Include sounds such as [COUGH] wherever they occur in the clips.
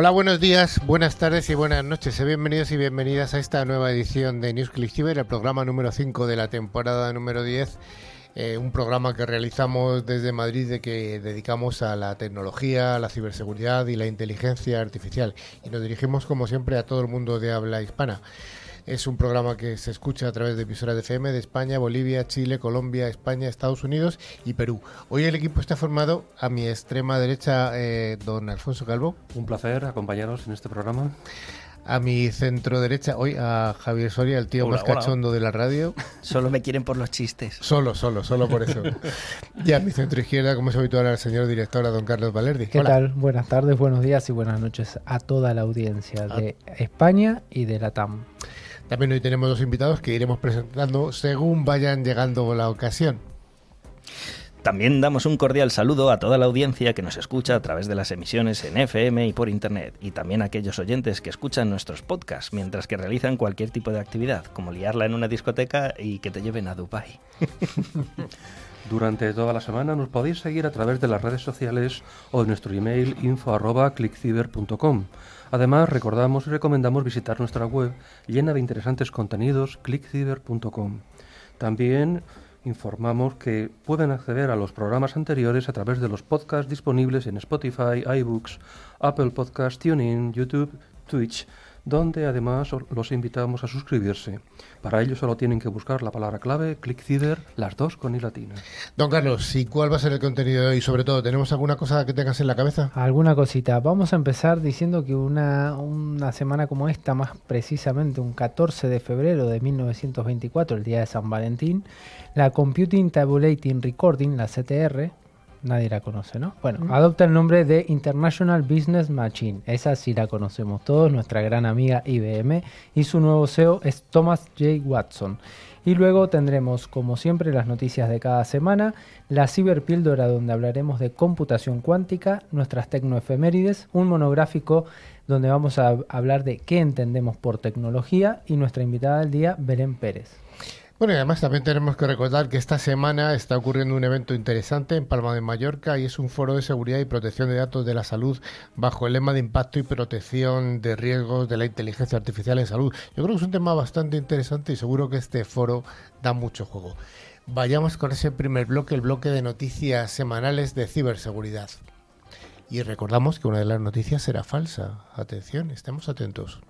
Hola, buenos días, buenas tardes y buenas noches. Bienvenidos y bienvenidas a esta nueva edición de News Click el programa número 5 de la temporada número 10. Eh, un programa que realizamos desde Madrid de que dedicamos a la tecnología, la ciberseguridad y la inteligencia artificial. Y nos dirigimos como siempre a todo el mundo de habla hispana. Es un programa que se escucha a través de emisoras de FM de España, Bolivia, Chile, Colombia, España, Estados Unidos y Perú. Hoy el equipo está formado a mi extrema derecha, eh, don Alfonso Calvo. Un placer acompañaros en este programa. A mi centro derecha, hoy a Javier Soria, el tío más cachondo de la radio. [LAUGHS] Solo me quieren por los chistes. Solo, solo, solo por eso. [LAUGHS] y a mi centro izquierda, como es habitual, al señor director, a don Carlos Valerdi. ¿Qué tal? Buenas tardes, buenos días y buenas noches a toda la audiencia de España y de la TAM. También hoy tenemos dos invitados que iremos presentando según vayan llegando la ocasión. También damos un cordial saludo a toda la audiencia que nos escucha a través de las emisiones en FM y por Internet, y también a aquellos oyentes que escuchan nuestros podcasts mientras que realizan cualquier tipo de actividad, como liarla en una discoteca y que te lleven a Dubai. [LAUGHS] Durante toda la semana nos podéis seguir a través de las redes sociales o de nuestro email info.clickciber.com. Además, recordamos y recomendamos visitar nuestra web llena de interesantes contenidos, clickciber.com. También informamos que pueden acceder a los programas anteriores a través de los podcasts disponibles en Spotify, iBooks, Apple Podcasts, TuneIn, YouTube, Twitch donde además los invitamos a suscribirse. Para ello solo tienen que buscar la palabra clave ClickCider, las dos con i latina. Don Carlos, ¿y cuál va a ser el contenido de hoy? Sobre todo, ¿tenemos alguna cosa que tengas en la cabeza? Alguna cosita. Vamos a empezar diciendo que una, una semana como esta, más precisamente un 14 de febrero de 1924, el día de San Valentín, la Computing Tabulating Recording, la CTR, nadie la conoce, ¿no? Bueno, adopta el nombre de International Business Machine. Esa sí la conocemos todos, nuestra gran amiga IBM. Y su nuevo CEO es Thomas J. Watson. Y luego tendremos, como siempre, las noticias de cada semana, la ciberpíldora donde hablaremos de computación cuántica, nuestras tecnoefemérides, un monográfico donde vamos a hablar de qué entendemos por tecnología y nuestra invitada del día, Belén Pérez. Bueno, y además también tenemos que recordar que esta semana está ocurriendo un evento interesante en Palma de Mallorca y es un foro de seguridad y protección de datos de la salud bajo el lema de impacto y protección de riesgos de la inteligencia artificial en salud. Yo creo que es un tema bastante interesante y seguro que este foro da mucho juego. Vayamos con ese primer bloque, el bloque de noticias semanales de ciberseguridad. Y recordamos que una de las noticias será falsa. Atención, estemos atentos.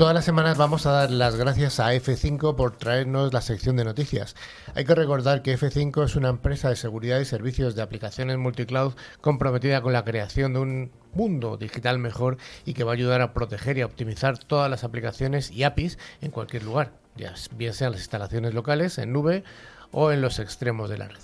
Todas las semanas vamos a dar las gracias a F5 por traernos la sección de noticias. Hay que recordar que F5 es una empresa de seguridad y servicios de aplicaciones multicloud comprometida con la creación de un mundo digital mejor y que va a ayudar a proteger y a optimizar todas las aplicaciones y APIs en cualquier lugar, ya bien sean las instalaciones locales, en nube o en los extremos de la red.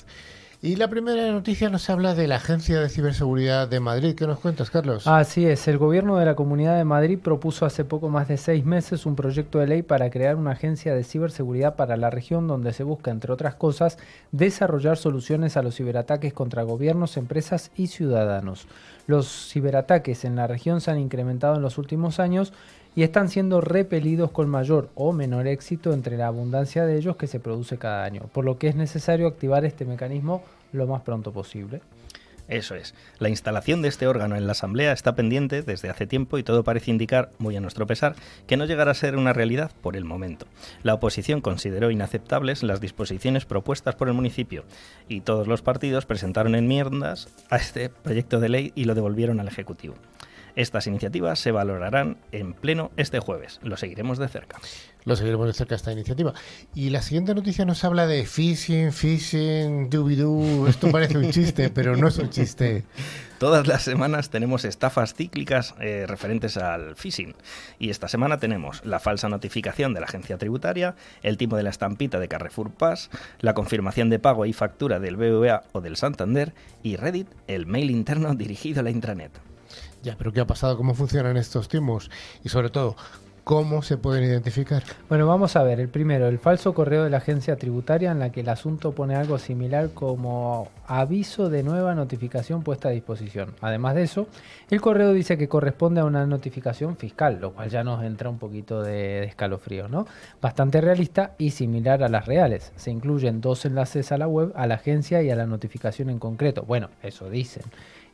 Y la primera noticia nos habla de la Agencia de Ciberseguridad de Madrid. ¿Qué nos cuentas, Carlos? Así es, el gobierno de la Comunidad de Madrid propuso hace poco más de seis meses un proyecto de ley para crear una agencia de ciberseguridad para la región donde se busca, entre otras cosas, desarrollar soluciones a los ciberataques contra gobiernos, empresas y ciudadanos. Los ciberataques en la región se han incrementado en los últimos años y están siendo repelidos con mayor o menor éxito entre la abundancia de ellos que se produce cada año, por lo que es necesario activar este mecanismo lo más pronto posible. Eso es. La instalación de este órgano en la Asamblea está pendiente desde hace tiempo y todo parece indicar, muy a nuestro pesar, que no llegará a ser una realidad por el momento. La oposición consideró inaceptables las disposiciones propuestas por el municipio y todos los partidos presentaron enmiendas a este proyecto de ley y lo devolvieron al Ejecutivo. Estas iniciativas se valorarán en pleno este jueves. Lo seguiremos de cerca. Lo seguiremos de cerca esta iniciativa. Y la siguiente noticia nos habla de phishing, phishing, doobie-doo. Esto parece un chiste, [LAUGHS] pero no es un chiste. Todas las semanas tenemos estafas cíclicas eh, referentes al phishing. Y esta semana tenemos la falsa notificación de la agencia tributaria, el tipo de la estampita de Carrefour Pass, la confirmación de pago y factura del BVA o del Santander y Reddit, el mail interno dirigido a la intranet. Pero ¿qué ha pasado? ¿Cómo funcionan estos timos? Y sobre todo, ¿Cómo se pueden identificar? Bueno, vamos a ver. El primero, el falso correo de la agencia tributaria en la que el asunto pone algo similar como aviso de nueva notificación puesta a disposición. Además de eso, el correo dice que corresponde a una notificación fiscal, lo cual ya nos entra un poquito de, escalofrío, ¿no? Bastante realista y similar a las reales. Se incluyen dos enlaces a la web, a la agencia y a la notificación en concreto. Bueno, eso dicen.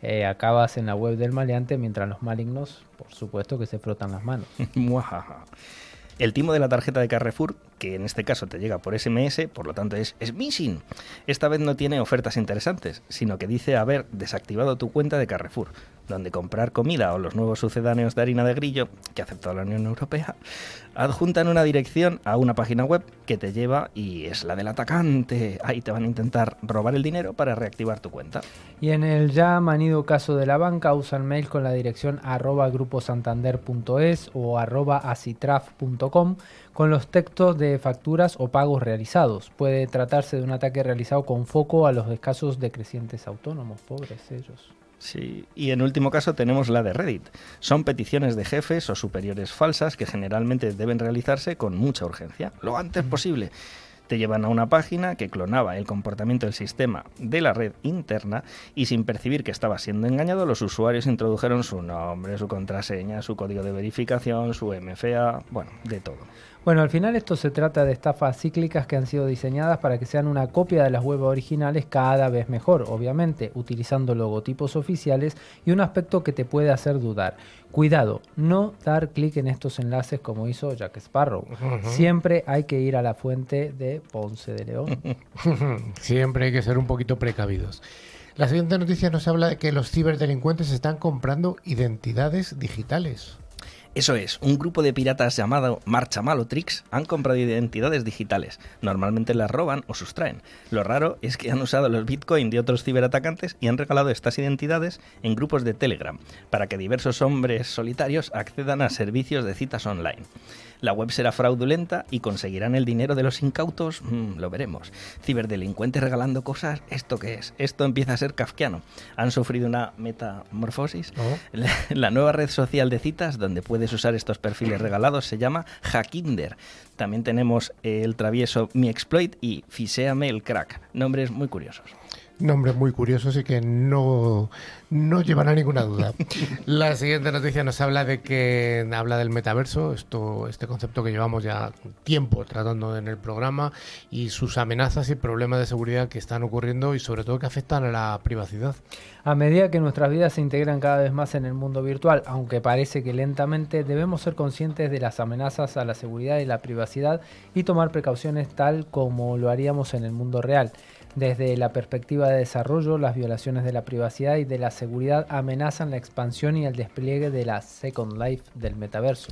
Eh, acabas en la web del maleante mientras los malignos, por supuesto, que se frotan las manos. [LAUGHS] El timo de la tarjeta de Carrefour, que en este caso te llega por SMS, por lo tanto es, es missing. Esta vez no tiene ofertas interesantes, sino que dice haber desactivado tu cuenta de Carrefour, donde comprar comida o los nuevos sucedáneos de harina de grillo, que aceptó la Unión Europea, adjuntan una dirección a una página web que te lleva y es la del atacante. Ahí te van a intentar robar el dinero para reactivar tu cuenta. Y en el ya manido caso de la banca, usan mail con la dirección arroba gruposantander.es o arroba asitraf.com con los textos de facturas o pagos realizados. Puede tratarse de un ataque realizado con foco a los escasos decrecientes autónomos, pobres ellos. Sí, y en último caso tenemos la de Reddit. Son peticiones de jefes o superiores falsas que generalmente deben realizarse con mucha urgencia, lo antes posible. Te llevan a una página que clonaba el comportamiento del sistema de la red interna y sin percibir que estaba siendo engañado, los usuarios introdujeron su nombre, su contraseña, su código de verificación, su MFA, bueno, de todo. Bueno, al final esto se trata de estafas cíclicas que han sido diseñadas para que sean una copia de las web originales cada vez mejor, obviamente, utilizando logotipos oficiales y un aspecto que te puede hacer dudar. Cuidado, no dar clic en estos enlaces como hizo Jack Sparrow. Siempre hay que ir a la fuente de Ponce de León. [LAUGHS] Siempre hay que ser un poquito precavidos. La siguiente noticia nos habla de que los ciberdelincuentes están comprando identidades digitales. Eso es, un grupo de piratas llamado Marcha Malotrix han comprado identidades digitales. Normalmente las roban o sustraen. Lo raro es que han usado los bitcoin de otros ciberatacantes y han regalado estas identidades en grupos de Telegram para que diversos hombres solitarios accedan a servicios de citas online. La web será fraudulenta y conseguirán el dinero de los incautos, mm, lo veremos. Ciberdelincuentes regalando cosas, ¿esto qué es? Esto empieza a ser kafkiano. Han sufrido una metamorfosis. Oh. [LAUGHS] La, nueva red social de citas donde puedes usar estos perfiles regalados se llama Hackinder. También tenemos el travieso Mi Exploit y Fiseame el Crack. Nombres muy curiosos. Nombres muy curiosos y que no, no llevan a ninguna duda. [LAUGHS] La siguiente noticia nos habla de que habla del metaverso, esto, este concepto que llevamos ya tiempo tratando en el programa y sus amenazas y problemas de seguridad que están ocurriendo y sobre todo que afectan a la privacidad. A medida que nuestras vidas se integran cada vez más en el mundo virtual, aunque parece que lentamente, debemos ser conscientes de las amenazas a la seguridad y la privacidad y tomar precauciones tal como lo haríamos en el mundo real. Desde la perspectiva de desarrollo, las violaciones de la privacidad y de la seguridad amenazan la expansión y el despliegue de la Second Life del metaverso.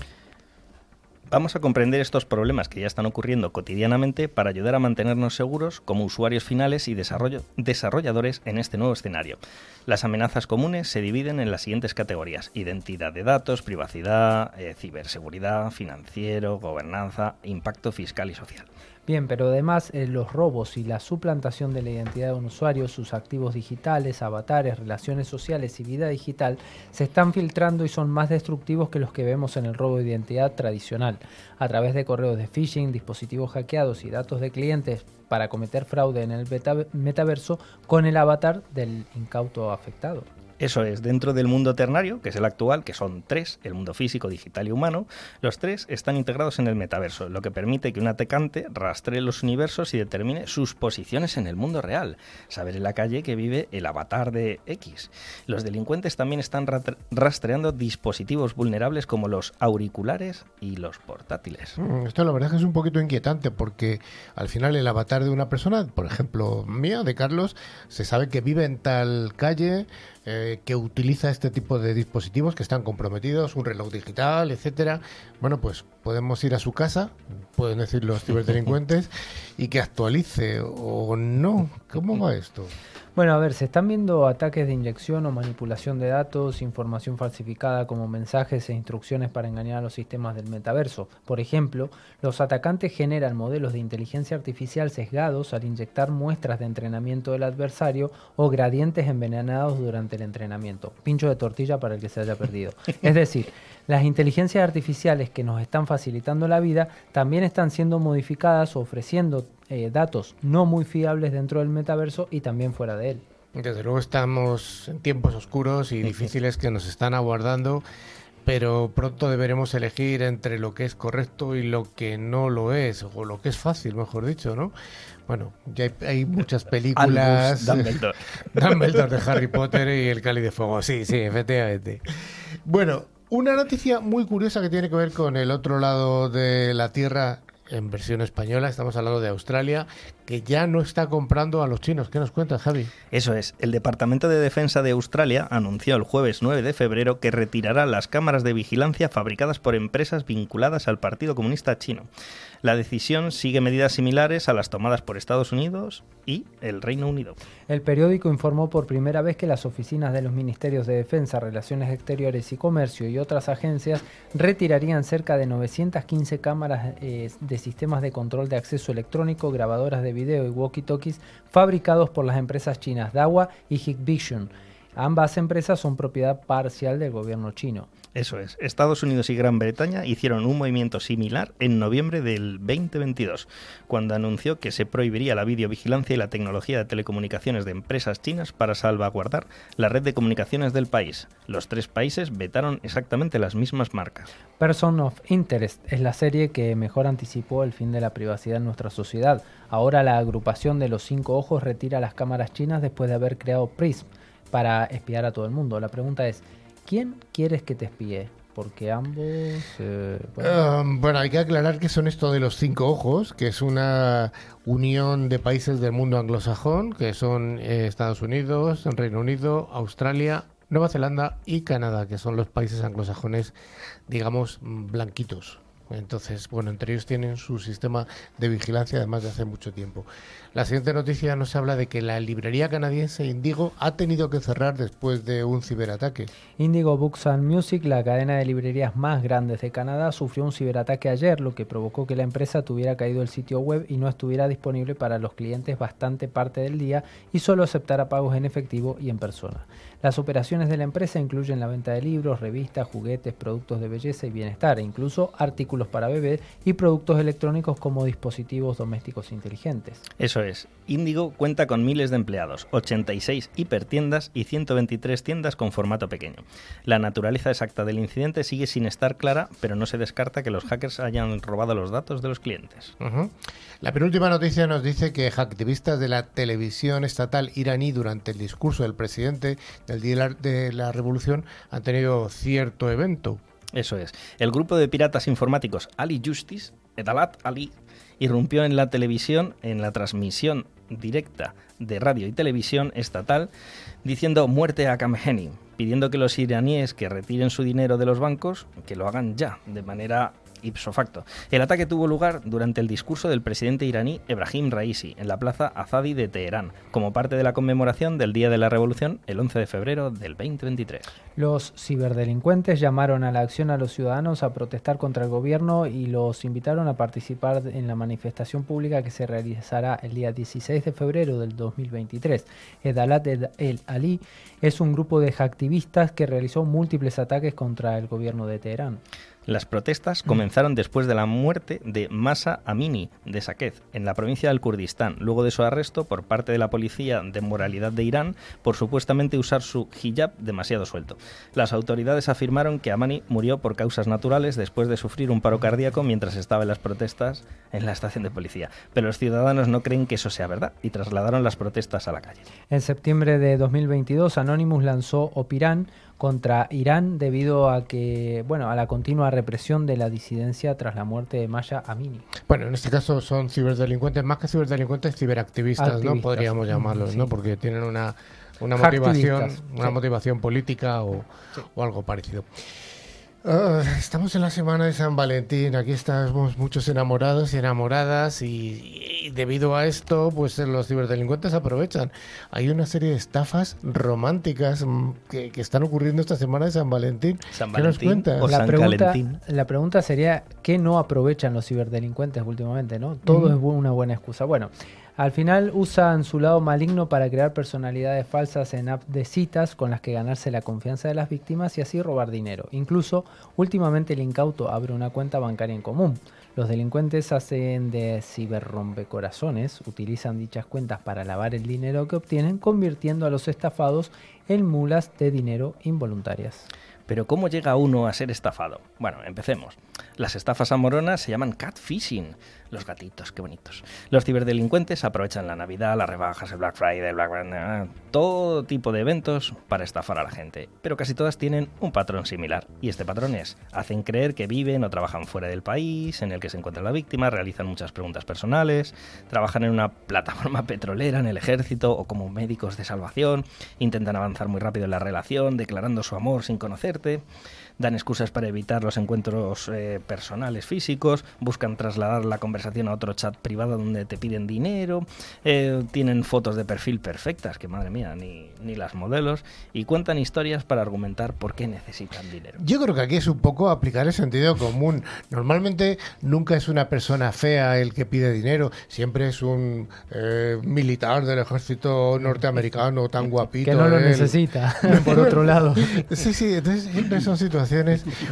Vamos a comprender estos problemas que ya están ocurriendo cotidianamente para ayudar a mantenernos seguros como usuarios finales y desarrolladores en este nuevo escenario. Las amenazas comunes se dividen en las siguientes categorías. Identidad de datos, privacidad, eh, ciberseguridad, financiero, gobernanza, impacto fiscal y social. Bien, pero además eh, los robos y la suplantación de la identidad de un usuario, sus activos digitales, avatares, relaciones sociales y vida digital se están filtrando y son más destructivos que los que vemos en el robo de identidad tradicional, a través de correos de phishing, dispositivos hackeados y datos de clientes para cometer fraude en el metaverso con el avatar del incauto afectado. Eso es, dentro del mundo ternario, que es el actual, que son tres, el mundo físico, digital y humano, los tres están integrados en el metaverso, lo que permite que un atacante rastree los universos y determine sus posiciones en el mundo real, saber en la calle que vive el avatar de X. Los delincuentes también están rastreando dispositivos vulnerables como los auriculares y los portátiles. Mm, esto la verdad es que es un poquito inquietante porque al final el avatar de una persona, por ejemplo mía, de Carlos, se sabe que vive en tal calle, eh, que utiliza este tipo de dispositivos que están comprometidos, un reloj digital, etcétera. Bueno, pues podemos ir a su casa, pueden decir los ciberdelincuentes, y que actualice o no. ¿Cómo va esto? Bueno, a ver, se están viendo ataques de inyección o manipulación de datos, información falsificada como mensajes e instrucciones para engañar a los sistemas del metaverso. Por ejemplo, los atacantes generan modelos de inteligencia artificial sesgados al inyectar muestras de entrenamiento del adversario o gradientes envenenados durante el entrenamiento. Pincho de tortilla para el que se haya perdido. [LAUGHS] Es decir, las inteligencias artificiales que nos están facilitando la vida, también están siendo modificadas ofreciendo eh, datos no muy fiables dentro del metaverso y también fuera de él. Desde luego estamos en tiempos oscuros y difíciles que nos están aguardando, pero pronto deberemos elegir entre lo que es correcto y lo que no lo es, o lo que es fácil, mejor dicho, ¿no? Bueno, ya hay, hay muchas películas. Dumbledore. [LAUGHS] Dumbledore de Harry Potter y el Cáliz de Fuego. Sí, sí, efectivamente. Bueno, una noticia muy curiosa que tiene que ver con el otro lado de la Tierra en versión española, estamos hablando de Australia, que ya no está comprando a los chinos. ¿Qué nos cuentas, Javi? Eso es, el Departamento de Defensa de Australia anunció el jueves 9 de febrero que retirará las cámaras de vigilancia fabricadas por empresas vinculadas al Partido Comunista Chino. La decisión sigue medidas similares a las tomadas por Estados Unidos y el Reino Unido. El periódico informó por primera vez que las oficinas de los Ministerios de Defensa, Relaciones Exteriores y Comercio y otras agencias retirarían cerca de 915 cámaras eh, de sistemas de control de acceso electrónico, grabadoras de video y walkie-talkies fabricados por las empresas chinas Dahua y Hikvision. Ambas empresas son propiedad parcial del gobierno chino. Eso es. Estados Unidos y Gran Bretaña hicieron un movimiento similar en noviembre del 2022, cuando anunció que se prohibiría la videovigilancia y la tecnología de telecomunicaciones de empresas chinas para salvaguardar la red de comunicaciones del país. Los tres países vetaron exactamente las mismas marcas. Person of Interest es la serie que mejor anticipó el fin de la privacidad en nuestra sociedad. Ahora la agrupación de los cinco ojos retira las cámaras chinas después de haber creado Prism para espiar a todo el mundo. La pregunta es, ¿quién quieres que te espíe? Porque ambos... eh, bueno, Um, bueno, hay que aclarar que son esto de los cinco ojos, que es una unión de países del mundo anglosajón, que son eh, Estados Unidos, Reino Unido, Australia, Nueva Zelanda y Canadá, que son los países anglosajones, digamos, blanquitos. Entonces, bueno, entre ellos tienen su sistema de vigilancia además de hace mucho tiempo. La siguiente noticia nos habla de que la librería canadiense Indigo ha tenido que cerrar después de un ciberataque. Indigo Books and Music, la cadena de librerías más grandes de Canadá, sufrió un ciberataque ayer, lo que provocó que la empresa tuviera caído el sitio web y no estuviera disponible para los clientes bastante parte del día y solo aceptara pagos en efectivo y en persona. Las operaciones de la empresa incluyen la venta de libros, revistas, juguetes, productos de belleza y bienestar, e incluso artículos para bebé y productos electrónicos como dispositivos domésticos inteligentes. Eso es. Índigo cuenta con miles de empleados, 86 hipertiendas y 123 tiendas con formato pequeño. La naturaleza exacta del incidente sigue sin estar clara, pero no se descarta que los hackers hayan robado los datos de los clientes. La penúltima noticia nos dice que activistas de la televisión estatal iraní durante el discurso del presidente del Día de la- de la Revolución han tenido cierto evento. Eso es. El grupo de piratas informáticos Ali Justice, Edalat Ali, irrumpió en la televisión, en la transmisión directa de radio y televisión estatal, diciendo muerte a Khamenei, pidiendo que los iraníes que retiren su dinero de los bancos, que lo hagan ya, de manera ipso facto. El ataque tuvo lugar durante el discurso del presidente iraní Ebrahim Raisi en la plaza Azadi de Teherán, como parte de la conmemoración del Día de la Revolución el 11 de febrero del 2023. Los ciberdelincuentes llamaron a la acción a los ciudadanos a protestar contra el gobierno y los invitaron a participar en la manifestación pública que se realizará el día 16 de febrero del 2023. Edalat Ed- El Ali es un grupo de activistas que realizó múltiples ataques contra el gobierno de Teherán. Las protestas comenzaron después de la muerte de Masa Amini de Saqqez, en la provincia del Kurdistán, luego de su arresto por parte de la policía de moralidad de Irán por supuestamente usar su hijab demasiado suelto. Las autoridades afirmaron que Amani murió por causas naturales después de sufrir un paro cardíaco mientras estaba en las protestas en la estación de policía. Pero los ciudadanos no creen que eso sea verdad y trasladaron las protestas a la calle. En septiembre de 2022, Anonymous lanzó Opirán contra Irán debido a que, bueno, a la continua represión de la disidencia tras la muerte de Maya Amini. Bueno, en este caso son ciberdelincuentes, más que ciberdelincuentes, ciberactivistas, ¿no? Podríamos llamarlos, Sí. ¿no? Porque tienen una, una motivación, una sí. motivación política o, o algo parecido. Ah, estamos en la semana de San Valentín, aquí estamos muchos enamorados y enamoradas y, y debido a esto, pues los ciberdelincuentes aprovechan. Hay una serie de estafas románticas mm, que, que están ocurriendo esta semana de San Valentín. San ¿Qué nos Valentín cuentas? o La San pregunta, Calentín. la pregunta sería, ¿qué no aprovechan los ciberdelincuentes últimamente? ¿no? Todo Ujú. es una buena excusa. Bueno, Al final usan su lado maligno para crear personalidades falsas en apps de citas con las que ganarse la confianza de las víctimas y así robar dinero. Incluso, últimamente el incauto abre una cuenta bancaria en común. Los delincuentes hacen de ciberrompecorazones, utilizan dichas cuentas para lavar el dinero que obtienen, convirtiendo a los estafados en mulas de dinero involuntarias. Pero ¿cómo llega uno a ser estafado? Bueno, empecemos. Las estafas amoronas se llaman catfishing. Los gatitos, qué bonitos. Los ciberdelincuentes aprovechan la Navidad, las rebajas, el Black Friday, el Black Friday, todo tipo de eventos para estafar a la gente. Pero casi todas tienen un patrón similar. Y este patrón es, hacen creer que viven o trabajan fuera del país en el que se encuentra la víctima, realizan muchas preguntas personales, trabajan en una plataforma [LAUGHS] petrolera, en el ejército o como médicos de salvación, intentan avanzar muy rápido en la relación, declarando su amor sin conocerte dan excusas para evitar los encuentros eh, personales físicos, buscan trasladar la conversación a otro chat privado donde te piden dinero, eh, tienen fotos de perfil perfectas, que madre mía, ni, ni las modelos, y cuentan historias para argumentar por qué necesitan dinero. Yo creo que aquí es un poco aplicar el sentido común. Normalmente nunca es una persona fea el que pide dinero, siempre es un eh, militar del ejército norteamericano tan guapito. Que no lo necesita, [LAUGHS] por otro lado. Sí, sí, entonces siempre son situaciones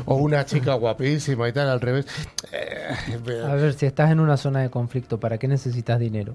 o una chica guapísima y tal, al revés. Eh, a ver, si estás en una zona de conflicto, ¿para qué necesitas dinero?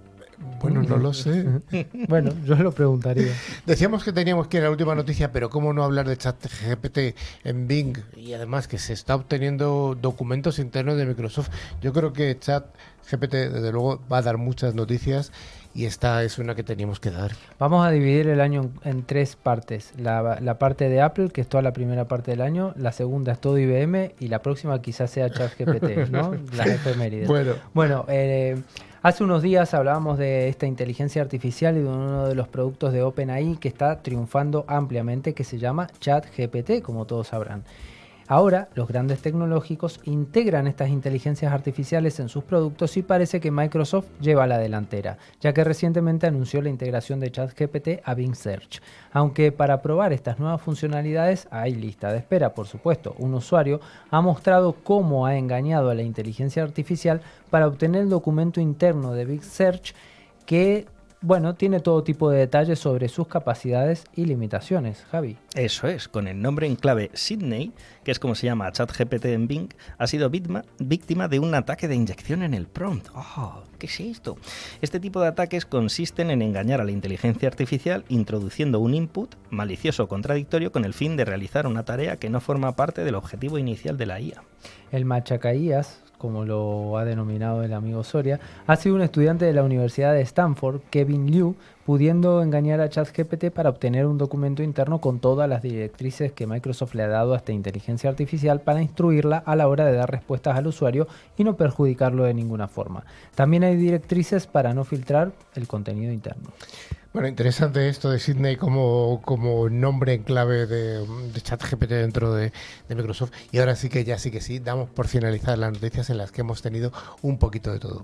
Bueno, no lo sé. [LAUGHS] bueno, yo lo preguntaría. Decíamos que teníamos que ir a la última noticia, pero ¿cómo no hablar de ChatGPT en Bing? Y además que se está obteniendo documentos internos de Microsoft. Yo creo que ChatGPT, desde luego, va a dar muchas noticias y esta es una que teníamos que dar. Vamos a dividir el año en, tres partes. La, parte de Apple, que es toda la primera parte del año, la segunda es todo IBM y la próxima quizás sea ChatGPT, [LAUGHS] ¿no? Las efemérides. Bueno, bueno eh, hace unos días hablábamos de esta inteligencia artificial y de uno de los productos de OpenAI que está triunfando ampliamente, que se llama ChatGPT, como todos sabrán. Ahora, los grandes tecnológicos integran estas inteligencias artificiales en sus productos y parece que Microsoft lleva la delantera, ya que recientemente anunció la integración de ChatGPT a Bing Search. Aunque para probar estas nuevas funcionalidades hay lista de espera, por supuesto. Un usuario ha mostrado cómo ha engañado a la inteligencia artificial para obtener el documento interno de Bing Search que bueno, tiene todo tipo de detalles sobre sus capacidades y limitaciones, Javi. Eso es, con el nombre en clave Sydney, que es como se llama ChatGPT en Bing, ha sido víctima, de un ataque de inyección en el prompt. Oh, ¿Qué es esto? Este tipo de ataques consisten en engañar a la inteligencia artificial introduciendo un input malicioso o contradictorio con el fin de realizar una tarea que no forma parte del objetivo inicial de la IA. El machacaías como lo ha denominado el amigo Soria, ha sido un estudiante de la Universidad de Stanford, Kevin Liu, pudiendo engañar a ChatGPT para obtener un documento interno con todas las directrices que Microsoft le ha dado a esta inteligencia artificial para instruirla a la hora de dar respuestas al usuario y no perjudicarlo de ninguna forma. También hay directrices para no filtrar el contenido interno. Bueno, interesante esto de Sydney como, como nombre en clave de, ChatGPT dentro de, de, Microsoft. Y ahora sí que ya sí que sí, damos por finalizar las noticias en las que hemos tenido un poquito de todo.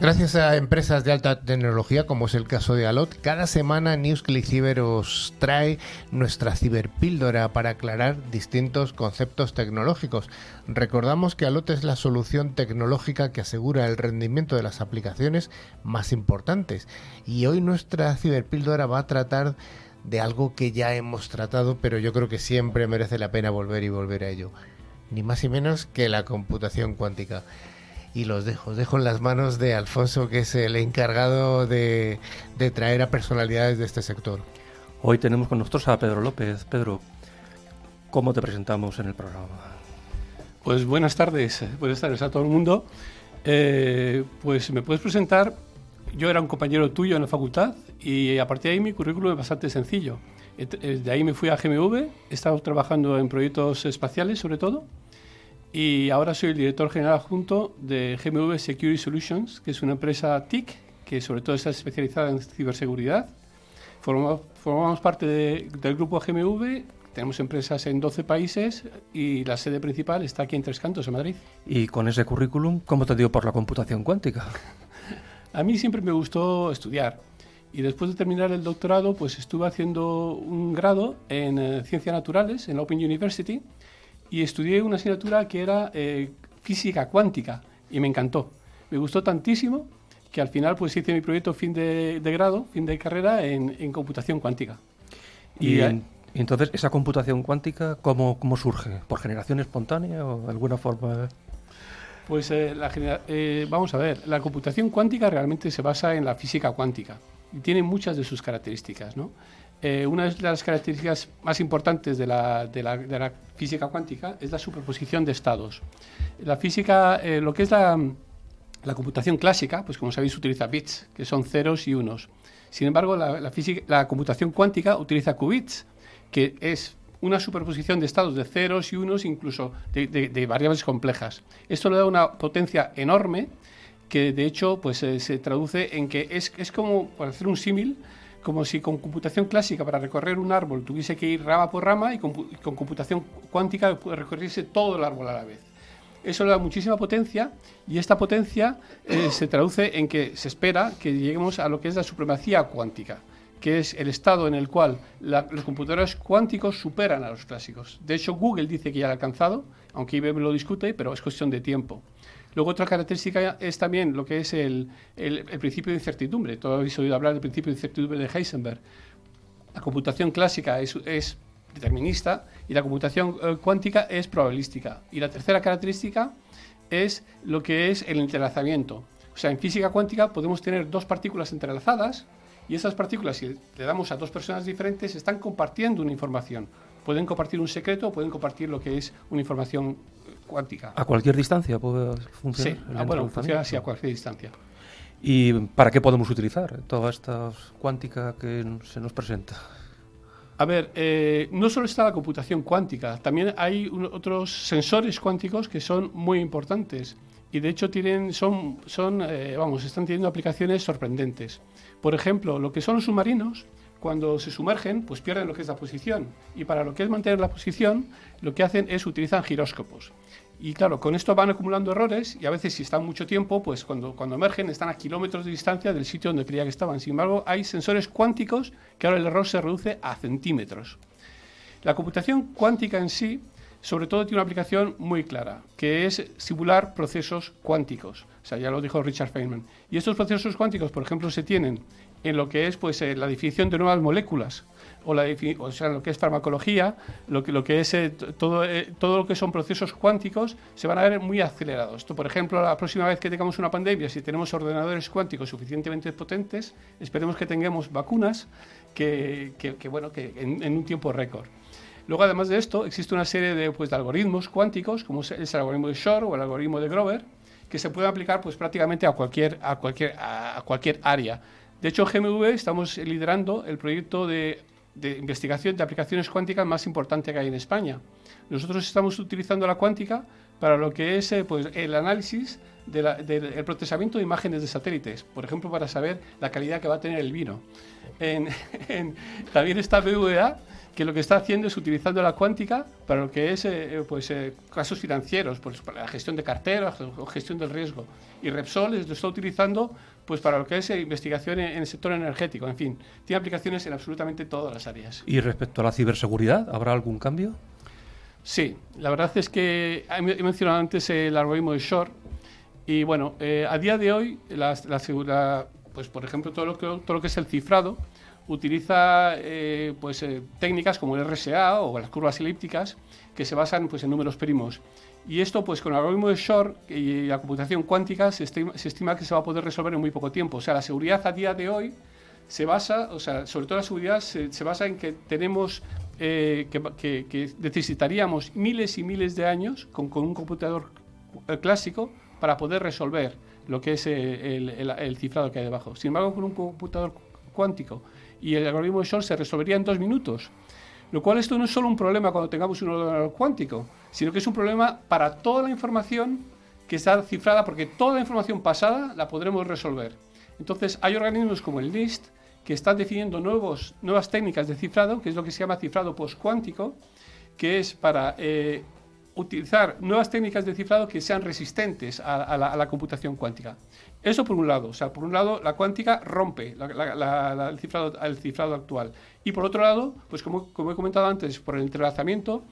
Gracias a empresas de alta tecnología, como es el caso de Alot, cada semana NewsClick Cyber os trae nuestra ciberpíldora para aclarar distintos conceptos tecnológicos. Recordamos que Alot es la solución tecnológica que asegura el rendimiento de las aplicaciones más importantes. Y hoy nuestra ciberpíldora va a tratar de algo que ya hemos tratado, pero yo creo que siempre merece la pena volver y volver a ello. Ni más ni menos que la computación cuántica y los dejo. dejo en las manos de Alfonso, que es el encargado de, traer a personalidades de este sector. Hoy tenemos con nosotros a Pedro López. Pedro, ¿cómo te presentamos en el programa? Pues buenas tardes, buenas tardes a todo el mundo. Eh, pues me puedes presentar, yo era un compañero tuyo en la facultad y a partir de ahí mi currículum es bastante sencillo. Eh, de ahí me fui a GMV, he estado trabajando en proyectos espaciales sobre todo y ahora soy el director general adjunto de GMV Security Solutions, que es una empresa TIC que sobre todo está especializada en ciberseguridad. Formamos, formamos parte del grupo GMV, tenemos empresas en 12 países y la sede principal está aquí en Tres Cantos, en Madrid. Y con ese currículum, ¿cómo te dio por la computación cuántica? [LAUGHS] A mí siempre me gustó estudiar y después de terminar el doctorado, pues estuve haciendo un grado en eh, Ciencias Naturales en la Open University y estudié una asignatura que era eh, física cuántica y me encantó. Me gustó tantísimo que al final pues hice mi proyecto fin de, grado, fin de carrera en, computación cuántica. Y, entonces, ¿esa computación cuántica cómo, cómo, surge? ¿Por generación espontánea o de alguna forma...? Pues eh, la eh, vamos a ver, la computación cuántica realmente se basa en la física cuántica y tiene muchas de sus características. ¿no? Eh, una de las características más importantes de la, física cuántica es la superposición de estados. La física, lo que es la, computación clásica, pues como sabéis, utiliza bits, que son ceros y unos. Sin embargo, la, computación cuántica utiliza qubits, que es una superposición de estados de ceros y unos, incluso de, variables complejas. Esto le da una potencia enorme que de hecho pues, eh, se traduce en que es, es como, para hacer un símil, como si con computación clásica para recorrer un árbol tuviese que ir rama por rama y con, computación cuántica recorriese todo el árbol a la vez. Eso le da muchísima potencia y esta potencia eh, se traduce en que se espera que lleguemos a lo que es la supremacía cuántica, que es el estado en el cual los computadores cuánticos superan a los clásicos. De hecho, Google dice que ya lo ha alcanzado, aunque IBM lo discute, pero es cuestión de tiempo. Luego otra característica es también lo que es el, principio de incertidumbre. Todos habéis oído hablar del principio de incertidumbre de Heisenberg. La computación clásica es determinista y la computación eh, cuántica es probabilística. Y la tercera característica es lo que es el entrelazamiento. O sea, en física cuántica podemos tener dos partículas entrelazadas y esas partículas, si le damos a dos personas diferentes, están compartiendo una información. Pueden compartir un secreto pueden compartir lo que es una información cuántica. ¿A cualquier distancia puede funcionar? Sí, ah, bueno, funciona así a cualquier distancia. ¿Y para qué podemos utilizar toda esta cuántica que se nos presenta? A ver, eh, no solo está la computación cuántica, también hay otros sensores cuánticos que son muy importantes y de hecho tienen, son, son eh, vamos, están teniendo aplicaciones sorprendentes. Por ejemplo, lo que son los submarinos, cuando se sumergen, pues pierden lo que es la posición. Y para lo que es mantener la posición, lo que hacen es utilizan giróscopos. Y claro, con esto van acumulando errores y a veces si están mucho tiempo, pues cuando, cuando emergen están a kilómetros de distancia del sitio donde creía que estaban. Sin embargo, hay sensores cuánticos que ahora el error se reduce a centímetros. La computación cuántica en sí, sobre todo, tiene una aplicación muy clara, que es simular procesos cuánticos. O sea, ya lo dijo Richard Feynman. Y estos procesos cuánticos, por ejemplo, se tienen en lo que es pues, eh, la definición de nuevas moléculas o, la, o sea, lo que es farmacología, lo que, lo que es eh, todo, eh, todo lo que son procesos cuánticos, se van a ver muy acelerados. Esto, por ejemplo, la próxima vez que tengamos una pandemia, si tenemos ordenadores cuánticos suficientemente potentes, esperemos que tengamos vacunas que, que, bueno, que en, un tiempo récord. Luego, además de esto, existe una serie de, pues, de algoritmos cuánticos, como es el algoritmo de Shor o el algoritmo de Grover, que se pueden aplicar pues, prácticamente a cualquier, a, cualquier, a cualquier área. De hecho, GMV estamos liderando el proyecto de de investigación de aplicaciones cuánticas más importante que hay en España. Nosotros estamos utilizando la cuántica para lo que es eh, pues, el análisis del procesamiento de imágenes de satélites, por ejemplo, para saber la calidad que va a tener el vino. [LAUGHS] también está BVA, que lo que está haciendo es utilizando la cuántica para lo que es eh, eh, pues, casos financieros, pues, para la gestión de carteras o gestión del riesgo. Y Repsol lo está utilizando pues para lo que es investigación en, el sector energético. En fin, tiene aplicaciones en absolutamente todas las áreas. ¿Y respecto a la ciberseguridad, habrá algún cambio? Sí, la verdad es que he mencionado antes el algoritmo de Shor y bueno, eh, a día de hoy la, seguridad, pues por ejemplo todo lo que, todo lo que es el cifrado utiliza eh, pues, eh, técnicas como el RSA o las curvas elípticas que se basan pues, en números primos. Y esto, pues con el algoritmo de Shor y la computación cuántica, se estima, que se va a poder resolver en muy poco tiempo. O sea, la seguridad a día de hoy se basa, o sea, sobre todo la seguridad se, basa en que tenemos, eh, que, necesitaríamos miles y miles de años con, un computador eh, clásico para poder resolver lo que es eh, el, cifrado que hay debajo. Sin embargo, con un computador cuántico y el algoritmo de Shor se resolvería en dos minutos. Lo cual esto no es solo un problema cuando tengamos un ordenador cuántico, sino que es un problema para toda la información que está cifrada, porque toda la información pasada la podremos resolver. Entonces, hay organismos como el NIST que están definiendo nuevos, nuevas técnicas de cifrado, que es lo que se llama cifrado postcuántico, que es para eh, utilizar nuevas técnicas de cifrado que sean resistentes a, la, computación cuántica. Eso por un lado, o sea, por un lado la cuántica rompe el, cifrado, el, cifrado, actual y por otro lado, pues como, he comentado antes, por el entrelazamiento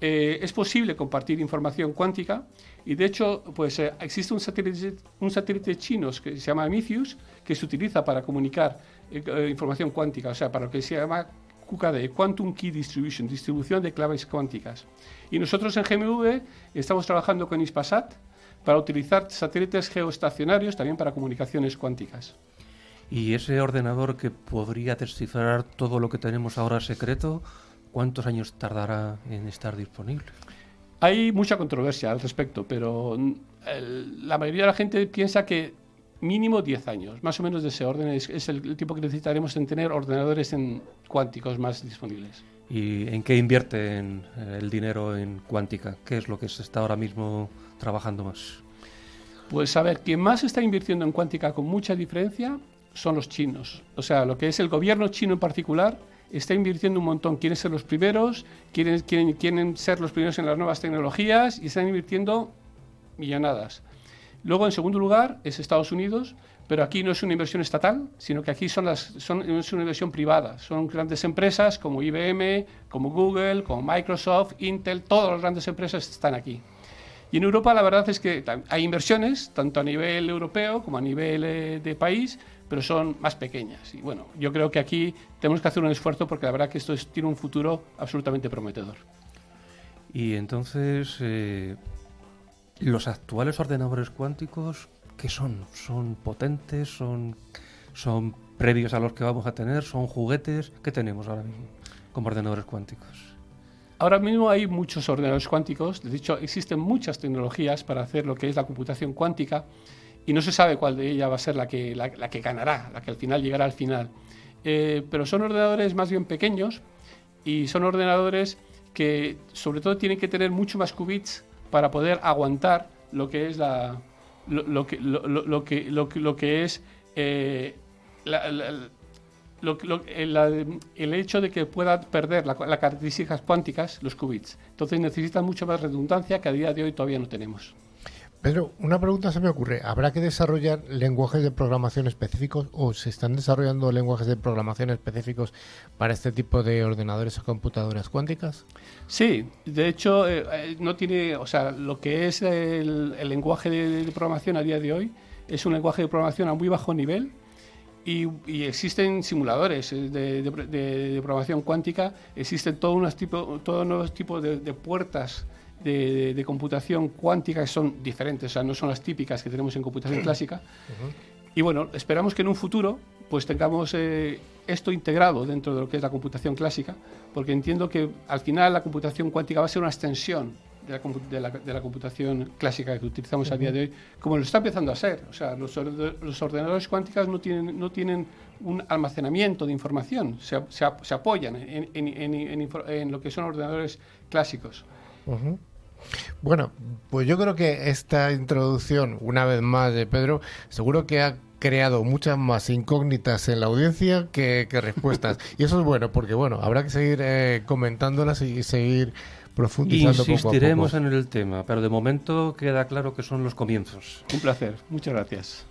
eh, es posible compartir información cuántica y de hecho pues eh, existe un satélite, un satélite chino que se llama Micius que se utiliza para comunicar eh, información cuántica, o sea, para lo que se llama QKD, Quantum Key Distribution, distribución de claves cuánticas. Y nosotros en GMV estamos trabajando con ISPASAT para utilizar satélites geoestacionarios también para comunicaciones cuánticas. ¿Y ese ordenador que podría descifrar todo lo que tenemos ahora secreto, cuántos años tardará en estar disponible? Hay mucha controversia al respecto, pero mm, la mayoría de la gente piensa que mínimo 10 años, más o menos de ese orden, es, el, tiempo que necesitaremos en tener ordenadores en cuánticos más disponibles. ¿Y en qué invierte eh, el dinero en cuántica? ¿Qué es lo que se está ahora mismo trabajando más? Pues a ver, quien más está invirtiendo en cuántica con mucha diferencia son los chinos. O sea, lo que es el gobierno chino en particular está invirtiendo un montón. Quieren ser los primeros, quieren, quieren, quieren ser los primeros en las nuevas tecnologías y están invirtiendo millonadas. Luego, en segundo lugar, es Estados Unidos, pero aquí no es una inversión estatal, sino que aquí son las, son, es una inversión privada. Son grandes empresas como IBM, como Google, como Microsoft, Intel, todas las grandes empresas están aquí. Y en Europa la verdad es que hay inversiones, tanto a nivel europeo como a nivel eh, de país, pero son más pequeñas. Y bueno, yo creo que aquí tenemos que hacer un esfuerzo porque la verdad que esto tiene un futuro absolutamente prometedor. Y entonces, eh, los actuales ordenadores cuánticos, ¿qué son? ¿Son potentes? ¿Son, ¿Son previos a los que vamos a tener? ¿Son juguetes? ¿Qué tenemos ahora mismo como ordenadores cuánticos? Ahora mismo hay muchos ordenadores cuánticos, de hecho existen muchas tecnologías para hacer lo que es la computación cuántica y no se sabe cuál de ellas va a ser la que, la, que ganará, la que al final llegará al final. Eh, pero son ordenadores más bien pequeños y son ordenadores que sobre todo tienen que tener mucho más qubits para poder aguantar lo que es la lo, que, lo, que, lo, que es eh, el, hecho de que pueda perder las características cuánticas, los qubits. Entonces necesitan mucho más redundancia que a día de hoy todavía no tenemos. Pedro, una pregunta se me ocurre. ¿Habrá que desarrollar lenguajes de programación específicos o se están desarrollando lenguajes de programación específicos para este tipo de ordenadores o computadoras cuánticas? Sí, de hecho, eh, eh, no tiene, o sea, lo que es el, lenguaje de, programación a día de hoy es un lenguaje de programación a muy bajo nivel y, existen simuladores de, programación cuántica, existen todos unos tipos, todos nuevos tipos de puertas de, computación cuántica que son diferentes, o sea, no son las típicas que tenemos en computación [CLEARS THROAT] clásica. Y bueno, esperamos que en un futuro pues tengamos eh, esto integrado dentro de lo que es la computación clásica, porque entiendo que al final la computación cuántica va a ser una extensión de la, de la, computación clásica que utilizamos a día de hoy, como lo está empezando a ser. O sea, los, los ordenadores cuánticos no tienen, no tienen un almacenamiento de información, se, se, apoyan en, en, en, en, lo que son ordenadores clásicos. Bueno, pues yo creo que esta introducción, una vez más de Pedro, seguro que ha creado muchas más incógnitas en la audiencia que, respuestas. [LAUGHS] y eso es bueno, porque bueno, habrá que seguir eh, comentándolas y seguir profundizando Insistiremos poco en el tema, pero de momento queda claro que son los comienzos. Un placer, muchas gracias.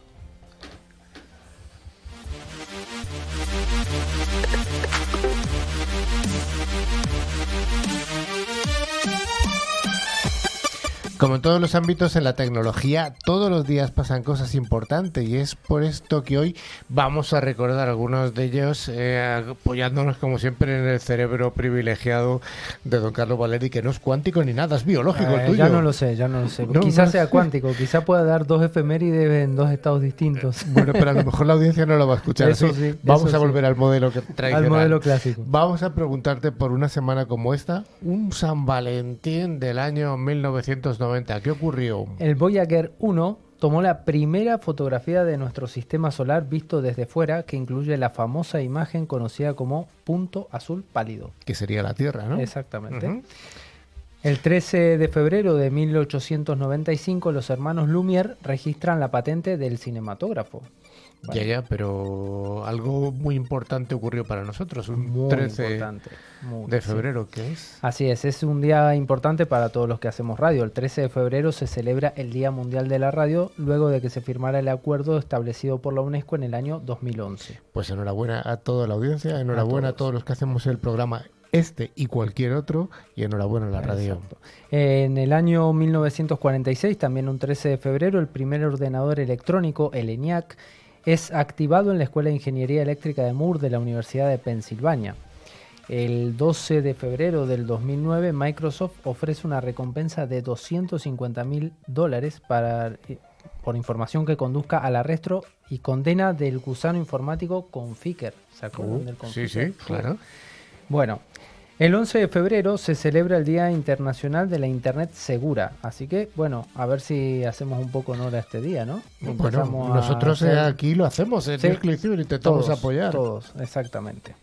Como en todos los ámbitos en la tecnología, todos los días pasan cosas importantes y es por esto que hoy vamos a recordar algunos de ellos eh, apoyándonos como siempre en el cerebro privilegiado de don Carlos Valeri, que no es cuántico ni nada, es biológico el eh, tuyo. Ya no lo sé, ya no lo sé. quizás sea cuántico, quizás pueda dar dos efemérides en dos estados distintos. Bueno, pero a lo mejor la audiencia no lo va a escuchar. Eso sí, [LAUGHS] vamos a volver al modelo que tradicional. Al modelo clásico. Vamos a preguntarte por una semana como esta, un San Valentín del año 1990 ¿Qué ocurrió? El Voyager 1 tomó la primera fotografía de nuestro sistema solar visto desde fuera, que incluye la famosa imagen conocida como punto azul pálido. Que sería la Tierra, ¿no? Exactamente. El 13 de febrero de 1895, los hermanos Lumière registran la patente del cinematógrafo. Ya, ya, pero algo muy importante ocurrió para nosotros, un Muy 13 importante. muy, de sí. febrero, que es? Así es, es un día importante para todos los que hacemos radio. El 13 de febrero se celebra el Día Mundial de la Radio luego de que se firmara el acuerdo establecido por la UNESCO en el año 2011. Pues enhorabuena a toda la audiencia, enhorabuena a todos. todos los que hacemos el programa este y cualquier otro, y enhorabuena a la radio. Exacto. En el año 1946, también un 13 de febrero, el primer ordenador electrónico, el ENIAC, es activado en la Escuela de Ingeniería Eléctrica de Moore de la Universidad de Pensilvania. El 12 de febrero del 2009, Microsoft ofrece una recompensa de 250 mil dólares para, eh, por información que conduzca al arresto y condena del gusano informático Conficker. ¿Se acuerdan del Uh, sí, sí, claro. Bueno, el 11 de febrero se celebra el Día Internacional de la Internet Segura. Así que, bueno, a ver si hacemos un poco honor a este día, ¿no? Bueno, nosotros hacer- aquí lo hacemos, en Sí. el Click intentamos todos, apoyar. Todos, exactamente.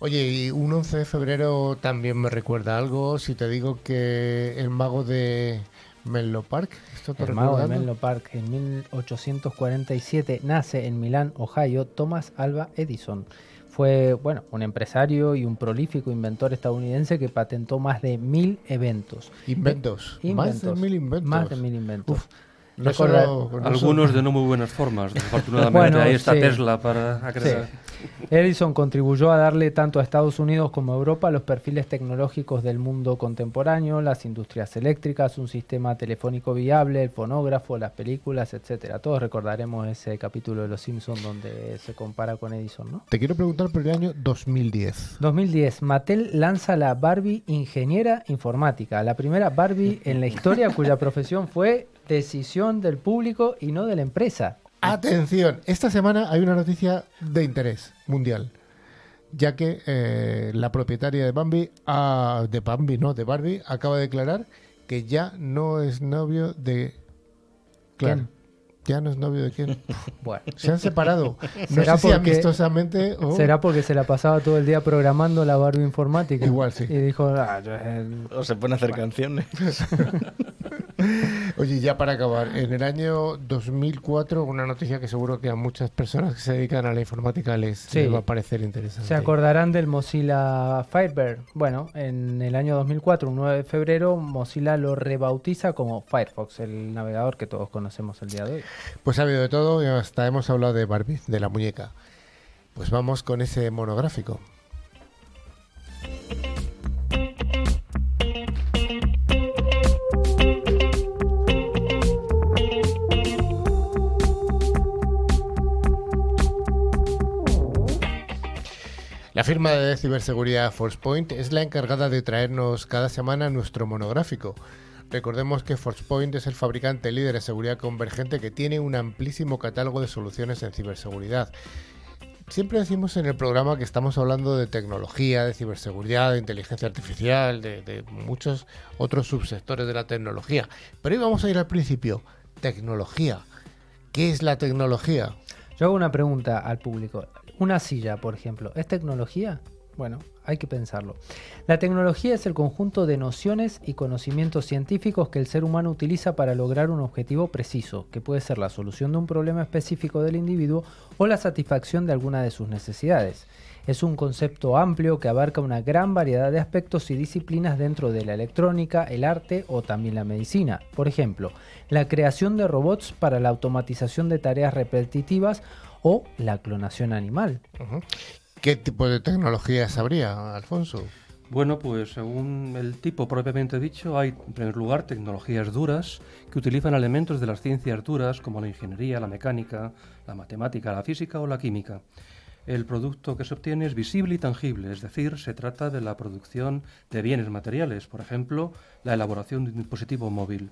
Oye, y un 11 de febrero también me recuerda algo, si te digo que el mago de Menlo Park, ¿esto te El mago de? Menlo Park en 1847 nace en Milán, Ohio, Thomas Alva Edison. Fue, bueno, un empresario y un prolífico inventor estadounidense que patentó más de mil eventos. Inventos. Más de mil inventos. Más de mil inventos. Uf, no solo- Algunos de no muy buenas formas. Desafortunadamente, [LAUGHS] Bueno, ahí está sí. Tesla para acrecentar. Edison contribuyó a darle tanto a Estados Unidos como a Europa los perfiles tecnológicos del mundo contemporáneo, las industrias eléctricas, un sistema telefónico viable, el fonógrafo, las películas, etcétera. Todos recordaremos ese capítulo de Los Simpsons donde se compara con Edison, ¿no? Te quiero preguntar por el año 2010. 2010, Mattel lanza la Barbie Ingeniera Informática, la primera Barbie en la historia cuya profesión fue decisión del público y no de la empresa. Atención, esta semana hay una noticia de interés mundial, ya que eh, la propietaria de Bambi, ah, de Bambi, no, de Barbie, acaba de declarar que ya no es novio de... Claro, ya no es novio de quién. [LAUGHS] Bueno, Se han separado. [LAUGHS] No ¿Será sé si porque- amistosamente o... será porque se la pasaba todo el día programando la Barbie informática. Igual, sí. Y dijo, "Ah, yo, eh, O se pone a hacer canciones. [LAUGHS] Oye, ya para acabar, en el año 2004, una noticia que seguro que a muchas personas que se dedican a la informática les, Sí. les va a parecer interesante. se acordarán del Mozilla Firebird. Bueno, en el año 2004, un 9 de febrero, Mozilla lo rebautiza como Firefox, el navegador que todos conocemos el día de hoy. Pues ha habido de todo y hasta hemos hablado de Barbie, de la muñeca. Pues vamos con ese monográfico. La firma de ciberseguridad ForcePoint es la encargada de traernos cada semana nuestro monográfico. Recordemos que ForcePoint es el fabricante líder de seguridad convergente que tiene un amplísimo catálogo de soluciones en ciberseguridad. Siempre decimos en el programa que estamos hablando de tecnología, de ciberseguridad, de inteligencia artificial, de, de muchos otros subsectores de la tecnología. Pero hoy vamos a ir al principio. Tecnología. ¿Qué es la tecnología? Yo hago una pregunta al público. Una silla, por ejemplo, ¿es tecnología? Bueno, hay que pensarlo. La tecnología es el conjunto de nociones y conocimientos científicos que el ser humano utiliza para lograr un objetivo preciso, que puede ser la solución de un problema específico del individuo o la satisfacción de alguna de sus necesidades. Es un concepto amplio que abarca una gran variedad de aspectos y disciplinas dentro de la electrónica, el arte o también la medicina. Por ejemplo, la creación de robots para la automatización de tareas repetitivas o la clonación animal. ¿Qué tipo de tecnologías habría, Alfonso? Bueno, pues según el tipo propiamente dicho, hay en primer lugar tecnologías duras que utilizan elementos de las ciencias duras como la ingeniería, la mecánica, la matemática, la física o la química. El producto que se obtiene es visible y tangible, es decir, se trata de la producción de bienes materiales, por ejemplo, la elaboración de un dispositivo móvil.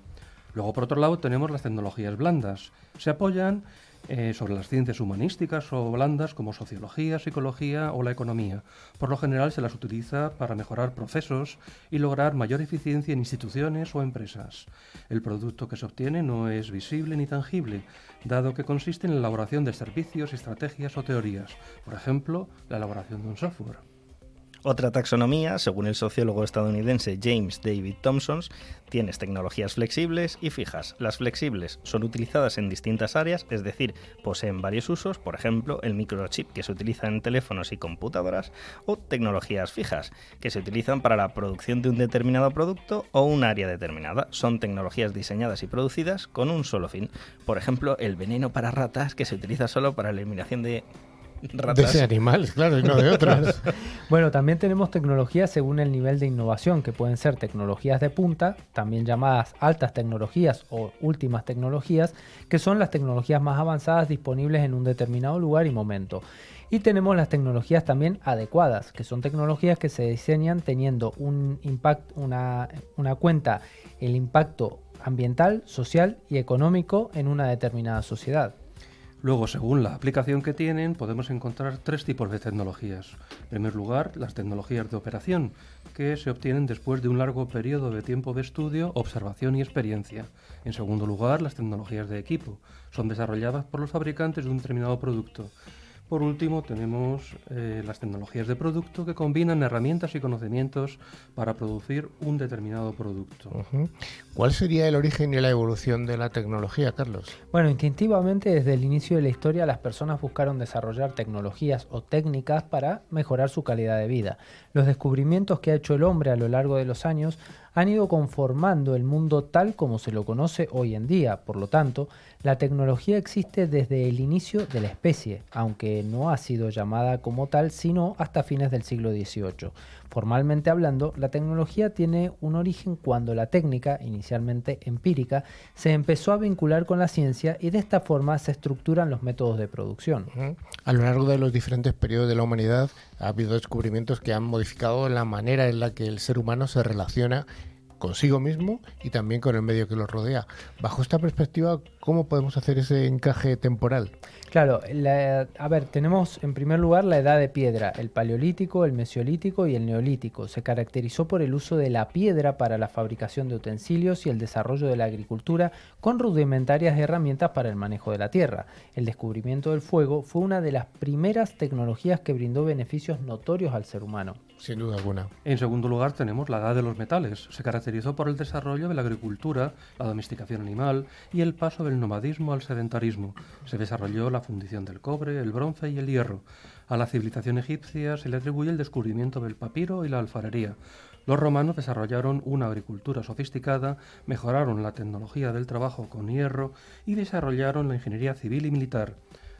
Luego, por otro lado, tenemos las tecnologías blandas. Se apoyan eh, sobre las ciencias humanísticas o blandas como sociología, psicología o la economía. Por lo general se las utiliza para mejorar procesos y lograr mayor eficiencia en instituciones o empresas. El producto que se obtiene no es visible ni tangible, dado que consiste en la elaboración de servicios, estrategias o teorías, por ejemplo, la elaboración de un software. Otra taxonomía, según el sociólogo estadounidense James David Thompson, tienes tecnologías flexibles y fijas. Las flexibles son utilizadas en distintas áreas, es decir, poseen varios usos, por ejemplo, el microchip que se utiliza en teléfonos y computadoras, o tecnologías fijas, que se utilizan para la producción de un determinado producto o un área determinada. Son tecnologías diseñadas y producidas con un solo fin. Por ejemplo, el veneno para ratas que se utiliza solo para la eliminación de de ese animal, claro, y no de otras. [LAUGHS] bueno, también tenemos tecnologías según el nivel de innovación, que pueden ser tecnologías de punta, también llamadas altas tecnologías o últimas tecnologías, que son las tecnologías más avanzadas disponibles en un determinado lugar y momento. Y tenemos las tecnologías también adecuadas, que son tecnologías que se diseñan teniendo un impacto, una, una cuenta, el impacto ambiental, social y económico en una determinada sociedad. Luego, según la aplicación que tienen, podemos encontrar tres tipos de tecnologías. En primer lugar, las tecnologías de operación, que se obtienen después de un largo periodo de tiempo de estudio, observación y experiencia. En segundo lugar, las tecnologías de equipo. Son desarrolladas por los fabricantes de un determinado producto. Por último, tenemos eh, las tecnologías de producto que combinan herramientas y conocimientos para producir un determinado producto. ¿Cuál sería el origen y la evolución de la tecnología, Carlos? Bueno, instintivamente desde el inicio de la historia las personas buscaron desarrollar tecnologías o técnicas para mejorar su calidad de vida. Los descubrimientos que ha hecho el hombre a lo largo de los años han ido conformando el mundo tal como se lo conoce hoy en día. Por lo tanto, la tecnología existe desde el inicio de la especie, aunque no ha sido llamada como tal sino hasta fines del siglo XVIII. Formalmente hablando, la tecnología tiene un origen cuando la técnica, inicialmente empírica, se empezó a vincular con la ciencia y de esta forma se estructuran los métodos de producción. A lo largo de los diferentes periodos de la humanidad ha habido descubrimientos que han modificado la manera en la que el ser humano se relaciona consigo mismo y también con el medio que lo rodea. Bajo esta perspectiva, ¿cómo podemos hacer ese encaje temporal? Claro, a ver, tenemos en primer lugar la edad de piedra, el paleolítico, el mesolítico y el neolítico. Se caracterizó por el uso de la piedra para la fabricación de utensilios y el desarrollo de la agricultura con rudimentarias herramientas para el manejo de la tierra. El descubrimiento del fuego fue una de las primeras tecnologías que brindó beneficios notorios al ser humano. Sin duda alguna. En segundo lugar tenemos la edad de los metales. Se caracterizó por el desarrollo de la agricultura, la domesticación animal y el paso del nomadismo al sedentarismo. Se desarrolló la fundición del cobre, el bronce y el hierro. A la civilización egipcia se le atribuye el descubrimiento del papiro y la alfarería. Los romanos desarrollaron una agricultura sofisticada, mejoraron la tecnología del trabajo con hierro y desarrollaron la ingeniería civil y militar.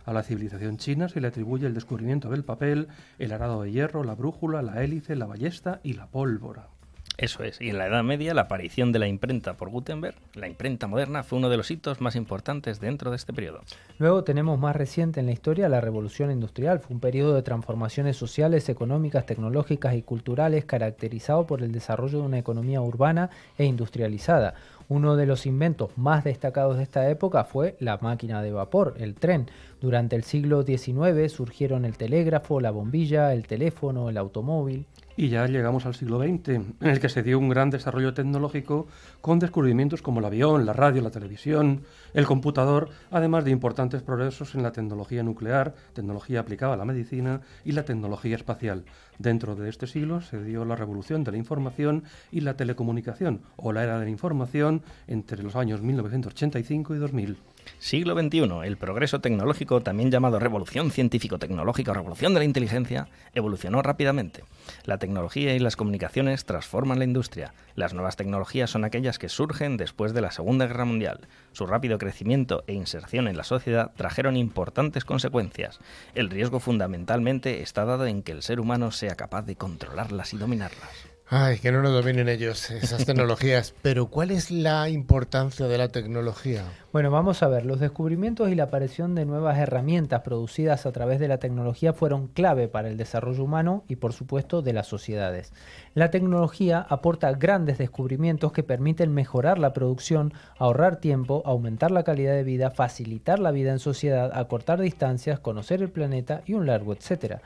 A la civilización china se le atribuye el descubrimiento del papel, el arado de hierro, la brújula, la hélice, la ballesta y la pólvora. Eso es, y en la Edad Media la aparición de la imprenta por Gutenberg, la imprenta moderna, fue uno de los hitos más importantes dentro de este periodo. Luego tenemos más reciente en la historia la Revolución Industrial, fue un periodo de transformaciones sociales, económicas, tecnológicas y culturales caracterizado por el desarrollo de una economía urbana e industrializada. Uno de los inventos más destacados de esta época fue la máquina de vapor, el tren. Durante el siglo XIX surgieron el telégrafo, la bombilla, el teléfono, el automóvil. Y ya llegamos al siglo XX, en el que se dio un gran desarrollo tecnológico con descubrimientos como el avión, la radio, la televisión, el computador, además de importantes progresos en la tecnología nuclear, tecnología aplicada a la medicina y la tecnología espacial. Dentro de este siglo se dio la revolución de la información y la telecomunicación, o la era de la información, entre los años 1985 y 2000. Siglo XXI, el progreso tecnológico, también llamado revolución científico-tecnológica o revolución de la inteligencia, evolucionó rápidamente. La tecnología y las comunicaciones transforman la industria. Las nuevas tecnologías son aquellas que surgen después de la Segunda Guerra Mundial. Su rápido crecimiento e inserción en la sociedad trajeron importantes consecuencias. El riesgo fundamentalmente está dado en que el ser humano sea capaz de controlarlas y dominarlas. Ay, que no nos dominen ellos esas [LAUGHS] tecnologías. Pero ¿cuál es la importancia de la tecnología? Bueno, vamos a ver, los descubrimientos y la aparición de nuevas herramientas producidas a través de la tecnología fueron clave para el desarrollo humano y por supuesto de las sociedades. La tecnología aporta grandes descubrimientos que permiten mejorar la producción, ahorrar tiempo, aumentar la calidad de vida, facilitar la vida en sociedad, acortar distancias, conocer el planeta y un largo etcétera.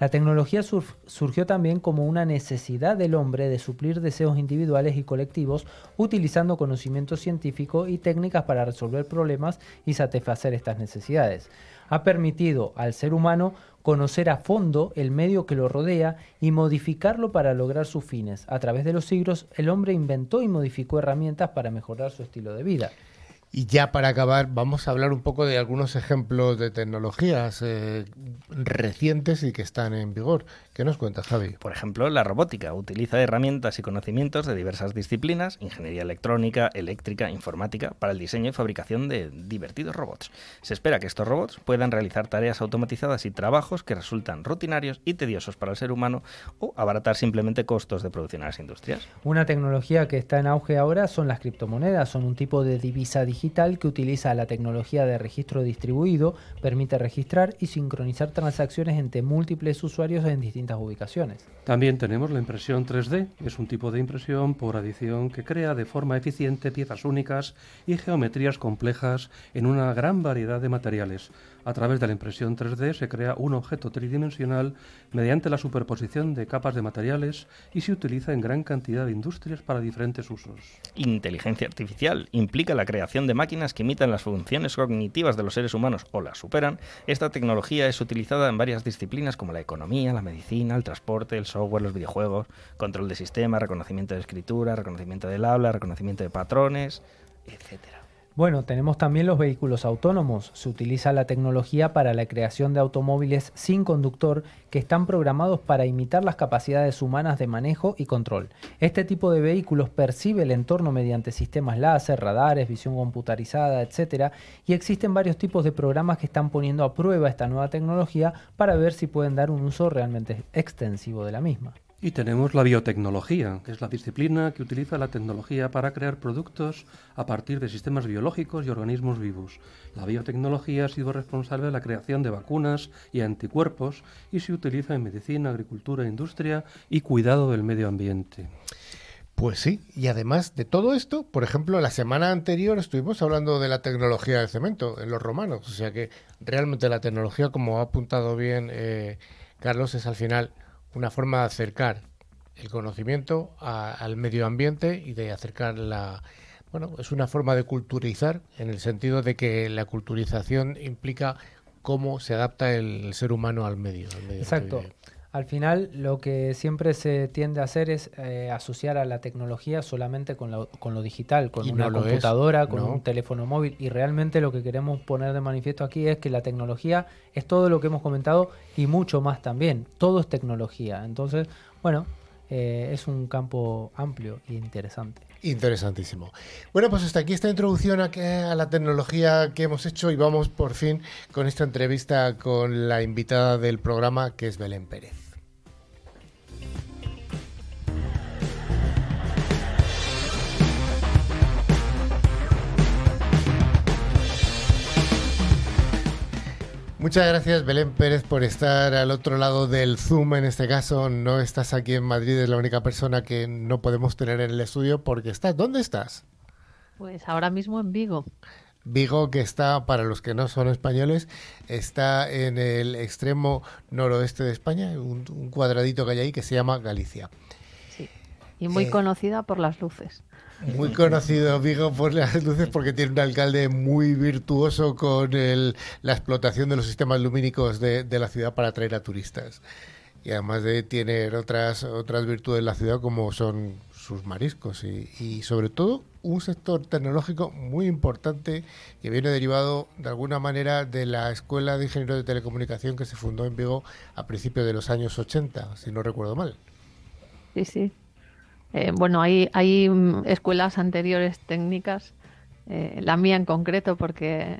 La tecnología surgió también como una necesidad del hombre de suplir deseos individuales y colectivos utilizando conocimiento científico y técnicas para resolver problemas y satisfacer estas necesidades. Ha permitido al ser humano conocer a fondo el medio que lo rodea y modificarlo para lograr sus fines. A través de los siglos, el hombre inventó y modificó herramientas para mejorar su estilo de vida. Y ya para acabar, vamos a hablar un poco de algunos ejemplos de tecnologías eh, recientes y que están en vigor. ¿Qué nos cuentas, Javi? Por ejemplo, la robótica utiliza herramientas y conocimientos de diversas disciplinas, ingeniería electrónica, eléctrica, informática, para el diseño y fabricación de divertidos robots. Se espera que estos robots puedan realizar tareas automatizadas y trabajos que resultan rutinarios y tediosos para el ser humano o abaratar simplemente costos de producción en las industrias. Una tecnología que está en auge ahora son las criptomonedas, son un tipo de divisa digital que utiliza la tecnología de registro distribuido, permite registrar y sincronizar transacciones entre múltiples usuarios en También tenemos la impresión 3D, es un tipo de impresión por adición que crea de forma eficiente piezas únicas y geometrías complejas en una gran variedad de materiales a través de la impresión 3D se crea un objeto tridimensional mediante la superposición de capas de materiales y se utiliza en gran cantidad de industrias para diferentes usos. Inteligencia artificial implica la creación de máquinas que imitan las funciones cognitivas de los seres humanos o las superan. Esta tecnología es utilizada en varias disciplinas como la economía, la medicina, el transporte, el software, los videojuegos, control de sistema, reconocimiento de escritura, reconocimiento del habla, reconocimiento de patrones, etcétera. Bueno, tenemos también los vehículos autónomos. Se utiliza la tecnología para la creación de automóviles sin conductor que están programados para imitar las capacidades humanas de manejo y control. Este tipo de vehículos percibe el entorno mediante sistemas láser, radares, visión computarizada, etc. Y existen varios tipos de programas que están poniendo a prueba esta nueva tecnología para ver si pueden dar un uso realmente extensivo de la misma. Y tenemos la biotecnología, que es la disciplina que utiliza la tecnología para crear productos a partir de sistemas biológicos y organismos vivos. La biotecnología ha sido responsable de la creación de vacunas y anticuerpos y se utiliza en medicina, agricultura, industria y cuidado del medio ambiente. Pues sí, y además de todo esto, por ejemplo, la semana anterior estuvimos hablando de la tecnología del cemento en los romanos, o sea que realmente la tecnología, como ha apuntado bien eh, Carlos, es al final una forma de acercar el conocimiento al medio ambiente y de acercar la... Bueno, es una forma de culturizar en el sentido de que la culturización implica cómo se adapta el, ser humano al medio. Exacto. Al final, lo que siempre se tiende a hacer es eh, asociar a la tecnología solamente con, con lo digital, con una computadora, con un teléfono móvil. Y realmente lo que queremos poner de manifiesto aquí es que la tecnología es todo lo que hemos comentado y mucho más también. Todo es tecnología. Entonces, bueno, eh, es un campo amplio e interesante. Interesantísimo. Bueno, pues hasta aquí esta introducción a, a, la tecnología que hemos hecho y vamos por fin con esta entrevista con la invitada del programa que es Belén Pérez. Muchas gracias Belén Pérez por estar al otro lado del Zoom. En este caso no estás aquí en Madrid, es la única persona que no podemos tener en el estudio porque estás. ¿Dónde estás? Pues ahora mismo en Vigo. Vigo, que está, para los que no son españoles, está en el extremo noroeste de España, un, cuadradito que hay ahí que se llama Galicia. Sí, y muy eh, conocida por las luces. Muy conocido Vigo por las luces porque tiene un alcalde muy virtuoso con el, la explotación de los sistemas lumínicos de, la ciudad para atraer a turistas. Y además de tener otras, otras virtudes de la ciudad como son sus mariscos y, y sobre todo un sector tecnológico muy importante que viene derivado de alguna manera de la Escuela de Ingenieros de Telecomunicación que se fundó en Vigo a principios de los años 80, si no recuerdo mal. Sí, sí. Eh, bueno, hay, hay mm, escuelas anteriores técnicas, eh, la mía en concreto, porque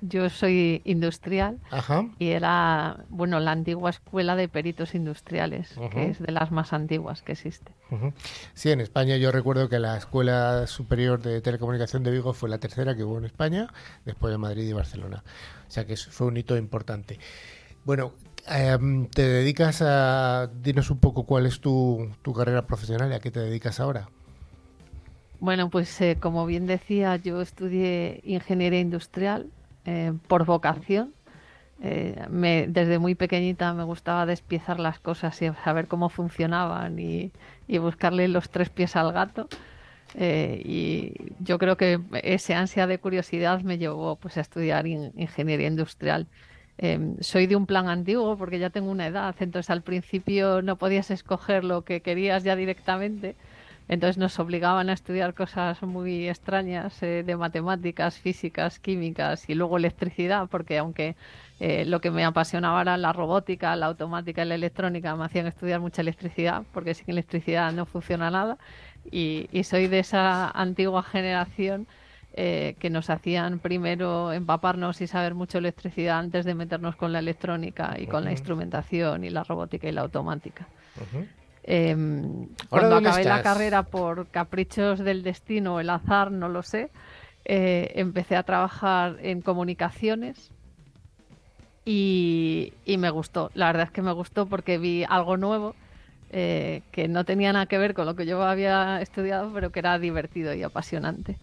yo soy industrial Ajá. y era, bueno, la antigua escuela de peritos industriales, que es de las más antiguas que existe. Sí, en España yo recuerdo que la Escuela Superior de Telecomunicación de Vigo fue la tercera que hubo en España, después de Madrid y Barcelona. O sea que eso fue un hito importante. Bueno, em, te dedicas a... Dinos un poco cuál es tu, tu carrera profesional y a qué te dedicas ahora. Bueno, pues eh, como bien decía, yo estudié ingeniería industrial eh, por vocación. Eh, me- desde muy pequeñita me gustaba despiezar las cosas y saber cómo funcionaban y, buscarle los tres pies al gato. Y yo creo que ese ansia de curiosidad me llevó pues, a estudiar in- ingeniería industrial. Eh, soy de un plan antiguo porque ya tengo una edad, entonces al principio no podías escoger lo que querías ya directamente. Entonces nos obligaban a estudiar cosas muy extrañas eh, de matemáticas, físicas, químicas y luego electricidad, porque aunque eh, lo que me apasionaba era la robótica, la automática y la electrónica, me hacían estudiar mucha electricidad, porque sin electricidad no funciona nada. Y soy de esa antigua generación eh, que nos hacían primero empaparnos y saber mucho electricidad antes de meternos con la electrónica y con la instrumentación y la robótica y la automática. Em, ¿Ahora cuando acabé la carrera por caprichos del destino o el azar, no lo sé, eh, empecé a trabajar en comunicaciones y, y me gustó. La verdad es que me gustó porque vi algo nuevo eh, que no tenía nada que ver con lo que yo había estudiado, pero que era divertido y apasionante.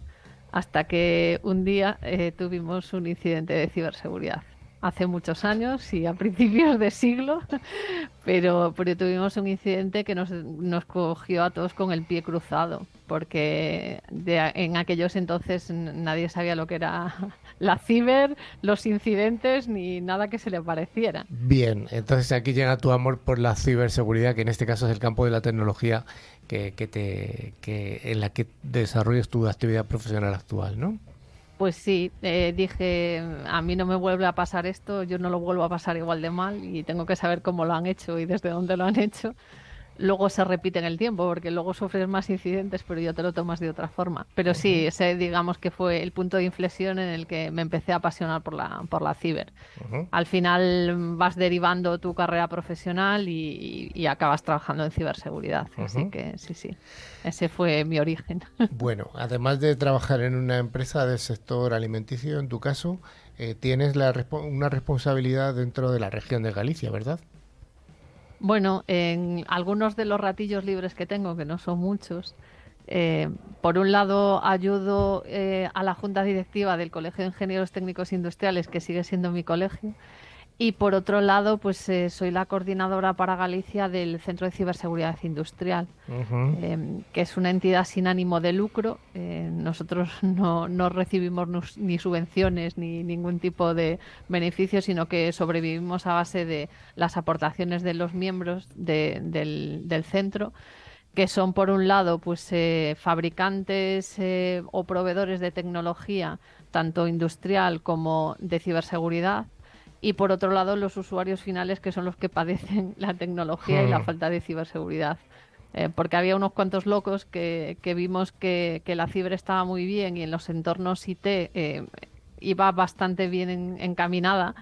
Hasta que un día eh, tuvimos un incidente de ciberseguridad. Hace muchos años y a principios de siglo, [LAUGHS] pero, tuvimos un incidente que nos, nos cogió a todos con el pie cruzado, porque de- en aquellos entonces nadie sabía lo que era [LAUGHS] la ciber, los incidentes, ni nada que se le pareciera. Bien, entonces aquí llega tu amor por la ciberseguridad, que en este caso es el campo de la tecnología que, que te, que, en la que desarrollas tu actividad profesional actual, ¿no? Pues sí, eh, dije, a mí no me vuelve a pasar esto, yo no lo vuelvo a pasar igual de mal y tengo que saber cómo lo han hecho y desde dónde lo han hecho. Luego se repite en el tiempo, porque luego sufres más incidentes, pero ya te lo tomas de otra forma. Pero sí, ese digamos que fue el punto de inflexión en el que me empecé a apasionar por la, por la ciber. Al final vas derivando tu carrera profesional y, y acabas trabajando en ciberseguridad. Así que sí, sí, ese fue mi origen. [LAUGHS] Bueno, además de trabajar en una empresa del sector alimenticio, en tu caso, eh, tienes la una responsabilidad dentro de la región de Galicia, ¿verdad? Bueno, en algunos de los ratillos libres que tengo, que no son muchos, eh, por un lado ayudo eh, a la junta directiva del Colegio de Ingenieros Técnicos Industriales, que sigue siendo mi colegio, y por otro lado, pues eh, soy la coordinadora para Galicia del Centro de Ciberseguridad Industrial, eh, que es una entidad sin ánimo de lucro. Eh, nosotros [LAUGHS] no, no recibimos ni subvenciones ni ningún tipo de beneficio, sino que sobrevivimos a base de las aportaciones de los miembros de- del, del centro que son por un lado pues eh, fabricantes eh, o proveedores de tecnología tanto industrial como de ciberseguridad y por otro lado los usuarios finales que son los que padecen [LAUGHS] la tecnología y la Hmm. falta de ciberseguridad. Eh, porque había unos cuantos locos que, que vimos que, que la ciber estaba muy bien y en los entornos IT eh, iba bastante bien en- encaminada,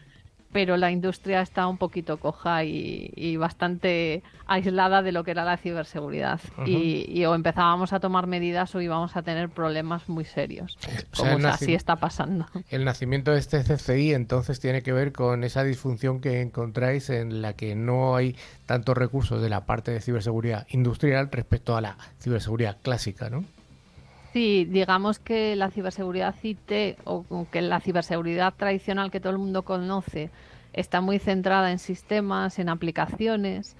pero la industria está un poquito coja y, y bastante aislada de lo que era la ciberseguridad. y, y o empezábamos a tomar medidas o íbamos a tener problemas muy serios, O sea, como el así está pasando. El nacimiento de este CCI entonces tiene que ver con esa disfunción que encontráis en la que no hay tantos recursos de la parte de ciberseguridad industrial respecto a la ciberseguridad clásica, ¿no? Sí, digamos que la ciberseguridad IT o que la ciberseguridad tradicional que todo el mundo conoce está muy centrada en sistemas, en aplicaciones.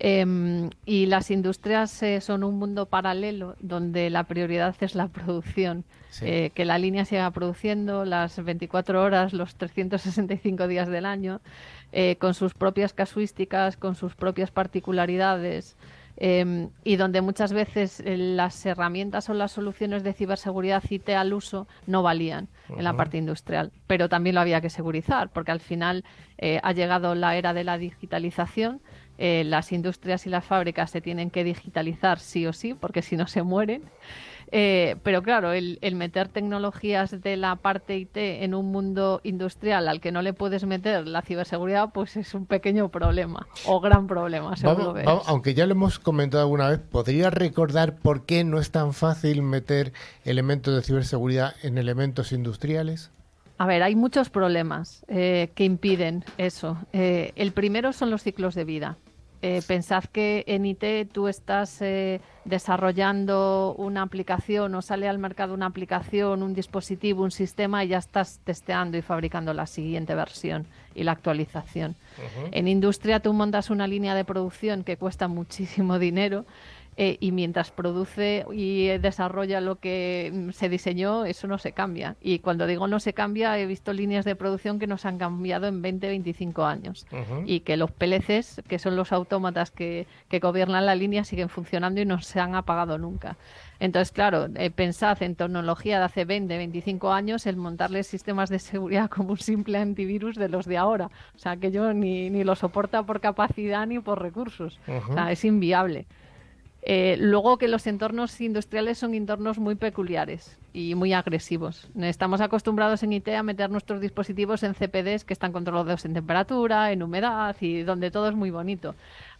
em, y las industrias eh, son un mundo paralelo donde la prioridad es la producción. Sí. Eh, que la línea siga produciendo las 24 horas, los 365 días del año, eh, con sus propias casuísticas, con sus propias particularidades. Eh, y donde muchas veces eh, las herramientas o las soluciones de ciberseguridad IT al uso no valían en la parte industrial, pero también lo había que segurizar, porque al final eh, ha llegado la era de la digitalización, eh, las industrias y las fábricas se tienen que digitalizar sí o sí, porque si no se mueren. Eh, pero claro, el, meter tecnologías de la parte IT en un mundo industrial al que no le puedes meter la ciberseguridad, pues es un pequeño problema o gran problema, seguro Aunque ya lo hemos comentado alguna vez, ¿podría recordar por qué no es tan fácil meter elementos de ciberseguridad en elementos industriales? A ver, hay muchos problemas eh, que impiden eso. Eh, el primero son los ciclos de vida. Eh, pensad que en IT tú estás eh, desarrollando una aplicación o sale al mercado una aplicación, un dispositivo, un sistema y ya estás testeando y fabricando la siguiente versión y la actualización. En industria tú montas una línea de producción que cuesta [LAUGHS] muchísimo dinero eh, y mientras produce y desarrolla lo que mm, se diseñó, eso no se cambia. Y cuando digo no se cambia, he visto líneas de producción que nos han cambiado en 20, 25 años y que los PLCs, que son los autómatas que, que gobiernan la línea, siguen funcionando y no se han apagado nunca. Entonces, claro, eh, pensad en tecnología de hace 20, 25 años, el montarle sistemas de seguridad [LAUGHS] como un simple antivirus de los de ahora. O sea, que yo ni, ni lo soporta por capacidad ni por recursos. O sea, es inviable. Eh, luego que los entornos industriales son entornos muy peculiares y muy agresivos. Estamos acostumbrados en IT a meter nuestros dispositivos en CPDs que están controlados en temperatura, en humedad y donde todo es muy bonito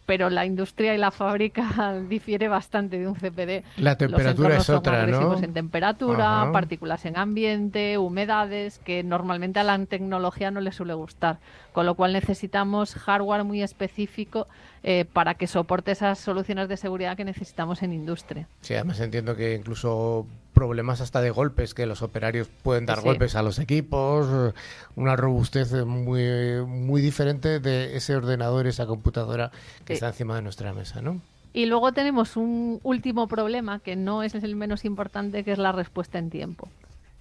pero la industria y la fábrica [LAUGHS] difiere bastante de un CPD. La temperatura es otra, ¿no? En temperatura, partículas en ambiente, humedades, que normalmente a la tecnología no le suele gustar. Con lo cual necesitamos hardware muy específico eh, para que soporte esas soluciones de seguridad que necesitamos en industria. Sí, además entiendo que incluso problemas hasta de golpes, que los operarios pueden dar golpes a los equipos, una robustez muy, muy diferente de ese ordenador, esa computadora que está encima de nuestra mesa, ¿no? Y luego tenemos un último problema que no es el menos importante, que es la respuesta en tiempo.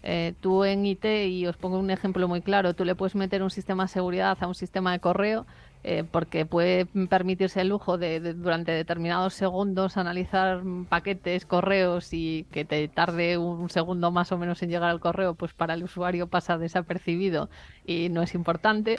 Eh, tú en IT, y os pongo un ejemplo muy claro, tú le puedes meter un sistema de seguridad a un sistema de correo eh, porque puede permitirse el lujo de, durante determinados segundos analizar paquetes, correos y que te tarde un segundo más o menos en llegar al correo, pues para el usuario pasa desapercibido y no es importante.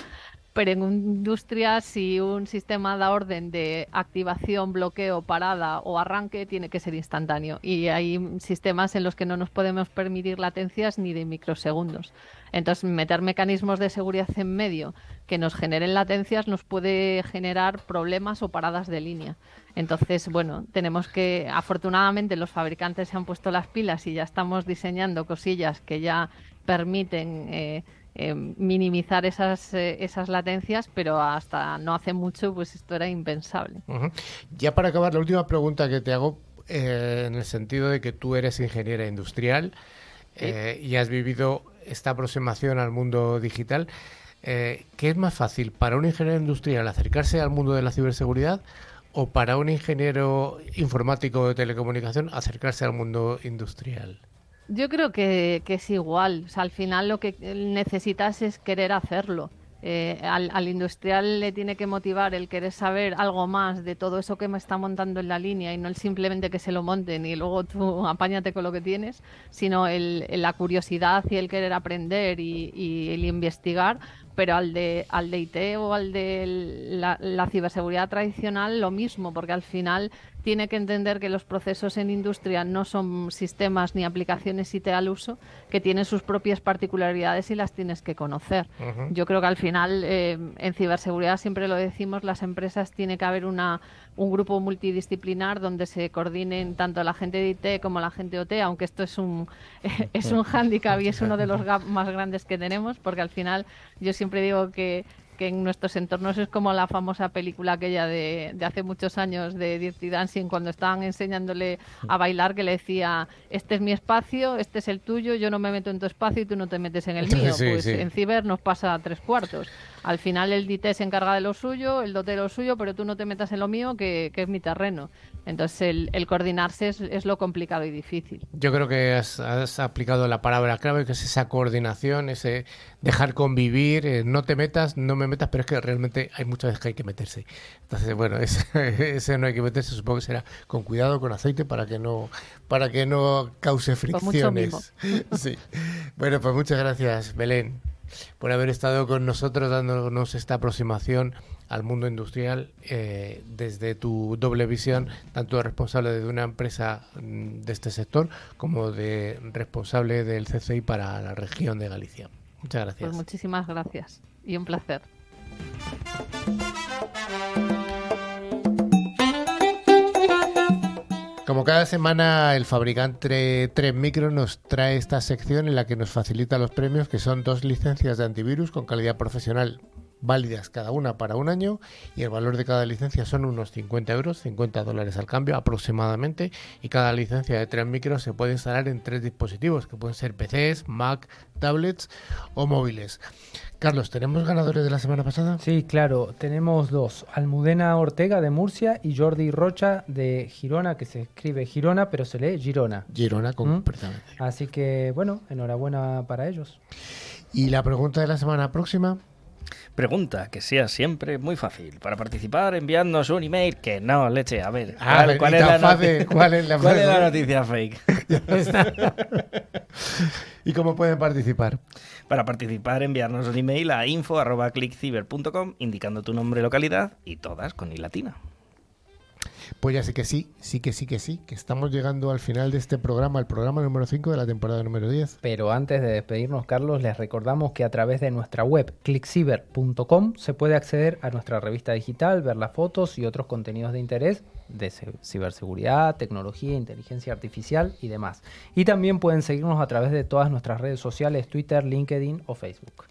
Pero en industria, si un sistema da orden de activación, bloqueo, parada o arranque, tiene que ser instantáneo. Y hay sistemas en los que no nos podemos permitir latencias ni de microsegundos. Entonces, meter mecanismos de seguridad en medio que nos generen latencias nos puede generar problemas o paradas de línea. Entonces, bueno, tenemos que, afortunadamente, los fabricantes se han puesto las pilas y ya estamos diseñando cosillas que ya permiten eh, eh, minimizar esas, eh, esas latencias, pero hasta no hace mucho, pues esto era impensable. Ya para acabar, la última pregunta que te hago, en el sentido de que tú eres ingeniera industrial y has vivido esta aproximación al mundo digital. Eh, ¿Qué es más fácil para un ingeniero industrial acercarse al mundo de la ciberseguridad o para un ingeniero informático de telecomunicación acercarse al mundo industrial? Yo creo que, es igual. al final lo que necesitas es querer hacerlo. Eh, al, industrial le tiene que motivar el querer saber algo más de todo eso que me está montando en la línea y no el simplemente que se lo monten y luego tú [LAUGHS] apáñate con lo que tienes, sino la curiosidad y el querer aprender y, el investigar. Pero al de, al de IT o al de la, ciberseguridad tradicional lo mismo, porque al final tiene que entender que los procesos en industria no son sistemas ni aplicaciones IT al uso, que tienen sus propias particularidades y las tienes que conocer. Yo creo que al final eh, en ciberseguridad siempre lo decimos, las empresas tiene que haber una, un grupo multidisciplinar donde se coordinen tanto la gente de IT como la gente de OT, aunque esto es un, [LAUGHS] es un [LAUGHS] hándicap y es uno de los gaps más grandes que tenemos, porque al final yo siempre digo que que en nuestros entornos es como la famosa película aquella de, de hace muchos años de Dirty Dancing, cuando estaban enseñándole a bailar, que le decía, este es mi espacio, este es el tuyo, yo no me meto en tu espacio y tú no te metes en el mío. pues en Ciber nos pasa a tres cuartos. Al final el DT se encarga de lo suyo, el dote de lo suyo, pero tú no te metas en lo mío, que, que es mi terreno. Entonces el, coordinarse es, es, lo complicado y difícil. Yo creo que has, has, aplicado la palabra clave, que es esa coordinación, ese dejar convivir, eh, no te metas, no me metas, pero es que realmente hay muchas veces que hay que meterse. Entonces, bueno, [LAUGHS] ese, no hay que meterse, supongo que será con cuidado, con aceite, para que no, para que no cause fricciones. [LAUGHS] Sí. Bueno, pues muchas gracias, Belén. Por haber estado con nosotros dándonos esta aproximación al mundo industrial eh, desde tu doble visión, tanto de responsable de una empresa mm, de este sector como de responsable del CCI para la región de Galicia. Muchas gracias. Pues muchísimas gracias y un placer. Como cada semana, el fabricante 3 Micro nos trae esta sección en la que nos facilita los premios, que son dos licencias de antivirus con calidad profesional válidas cada una para un año y el valor de cada licencia son unos 50 euros, 50 dólares al cambio aproximadamente y cada licencia de 3 micros se puede instalar en tres dispositivos que pueden ser PCs, Mac, tablets o móviles. Carlos, ¿tenemos ganadores de la semana pasada? Sí, claro, tenemos dos, Almudena Ortega de Murcia y Jordi Rocha de Girona, que se escribe Girona pero se lee Girona. Girona, ¿Mm? completamente. Así que bueno, enhorabuena para ellos. Y la pregunta de la semana próxima. Pregunta que sea siempre muy fácil. Para participar, enviadnos un email que no, leche. A ver, Ah, ¿cuál, cuál es, la fácil, [LAUGHS] ¿cuál es la cuál es la noticia fake? [LAUGHS] ¿Y cómo pueden participar? Para participar, enviarnos un email a info.clickciber.com indicando tu nombre, localidad y todas con i latina. Pues ya sé que sí, sí que sí que sí, que estamos llegando al final de este programa, el programa número 5 de la temporada número 10. Pero antes de despedirnos, Carlos, les recordamos que a través de nuestra web clickciber.com se puede acceder a nuestra revista digital, ver las fotos y otros contenidos de interés de ciberseguridad, tecnología, inteligencia artificial y demás. Y también pueden seguirnos a través de todas nuestras redes sociales, Twitter, LinkedIn o Facebook.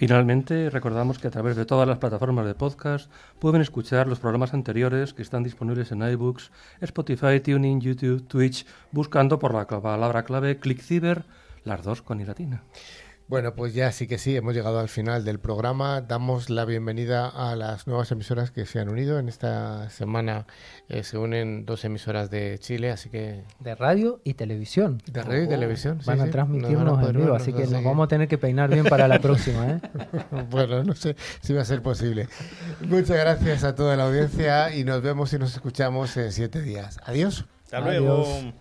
Finalmente, recordamos que a través de todas las plataformas de podcast pueden escuchar los programas anteriores que están disponibles en iBooks, Spotify, Tuning, YouTube, Twitch, buscando por la palabra clave ClickCiber, las dos con i latina. Bueno, pues ya sí que sí, hemos llegado al final del programa. Damos la bienvenida a las nuevas emisoras que se han unido. En esta semana eh, se unen dos emisoras de Chile, así que De radio y televisión. De radio y televisión, sí, Van a sí. Nos transmitirnos poder en vivo, así que nos vamos a tener que peinar bien para la próxima. ¿eh? [LAUGHS] bueno, no sé si va a ser posible. Muchas gracias a toda la audiencia y nos vemos y nos escuchamos en siete días. Adiós. Hasta Adiós. luego.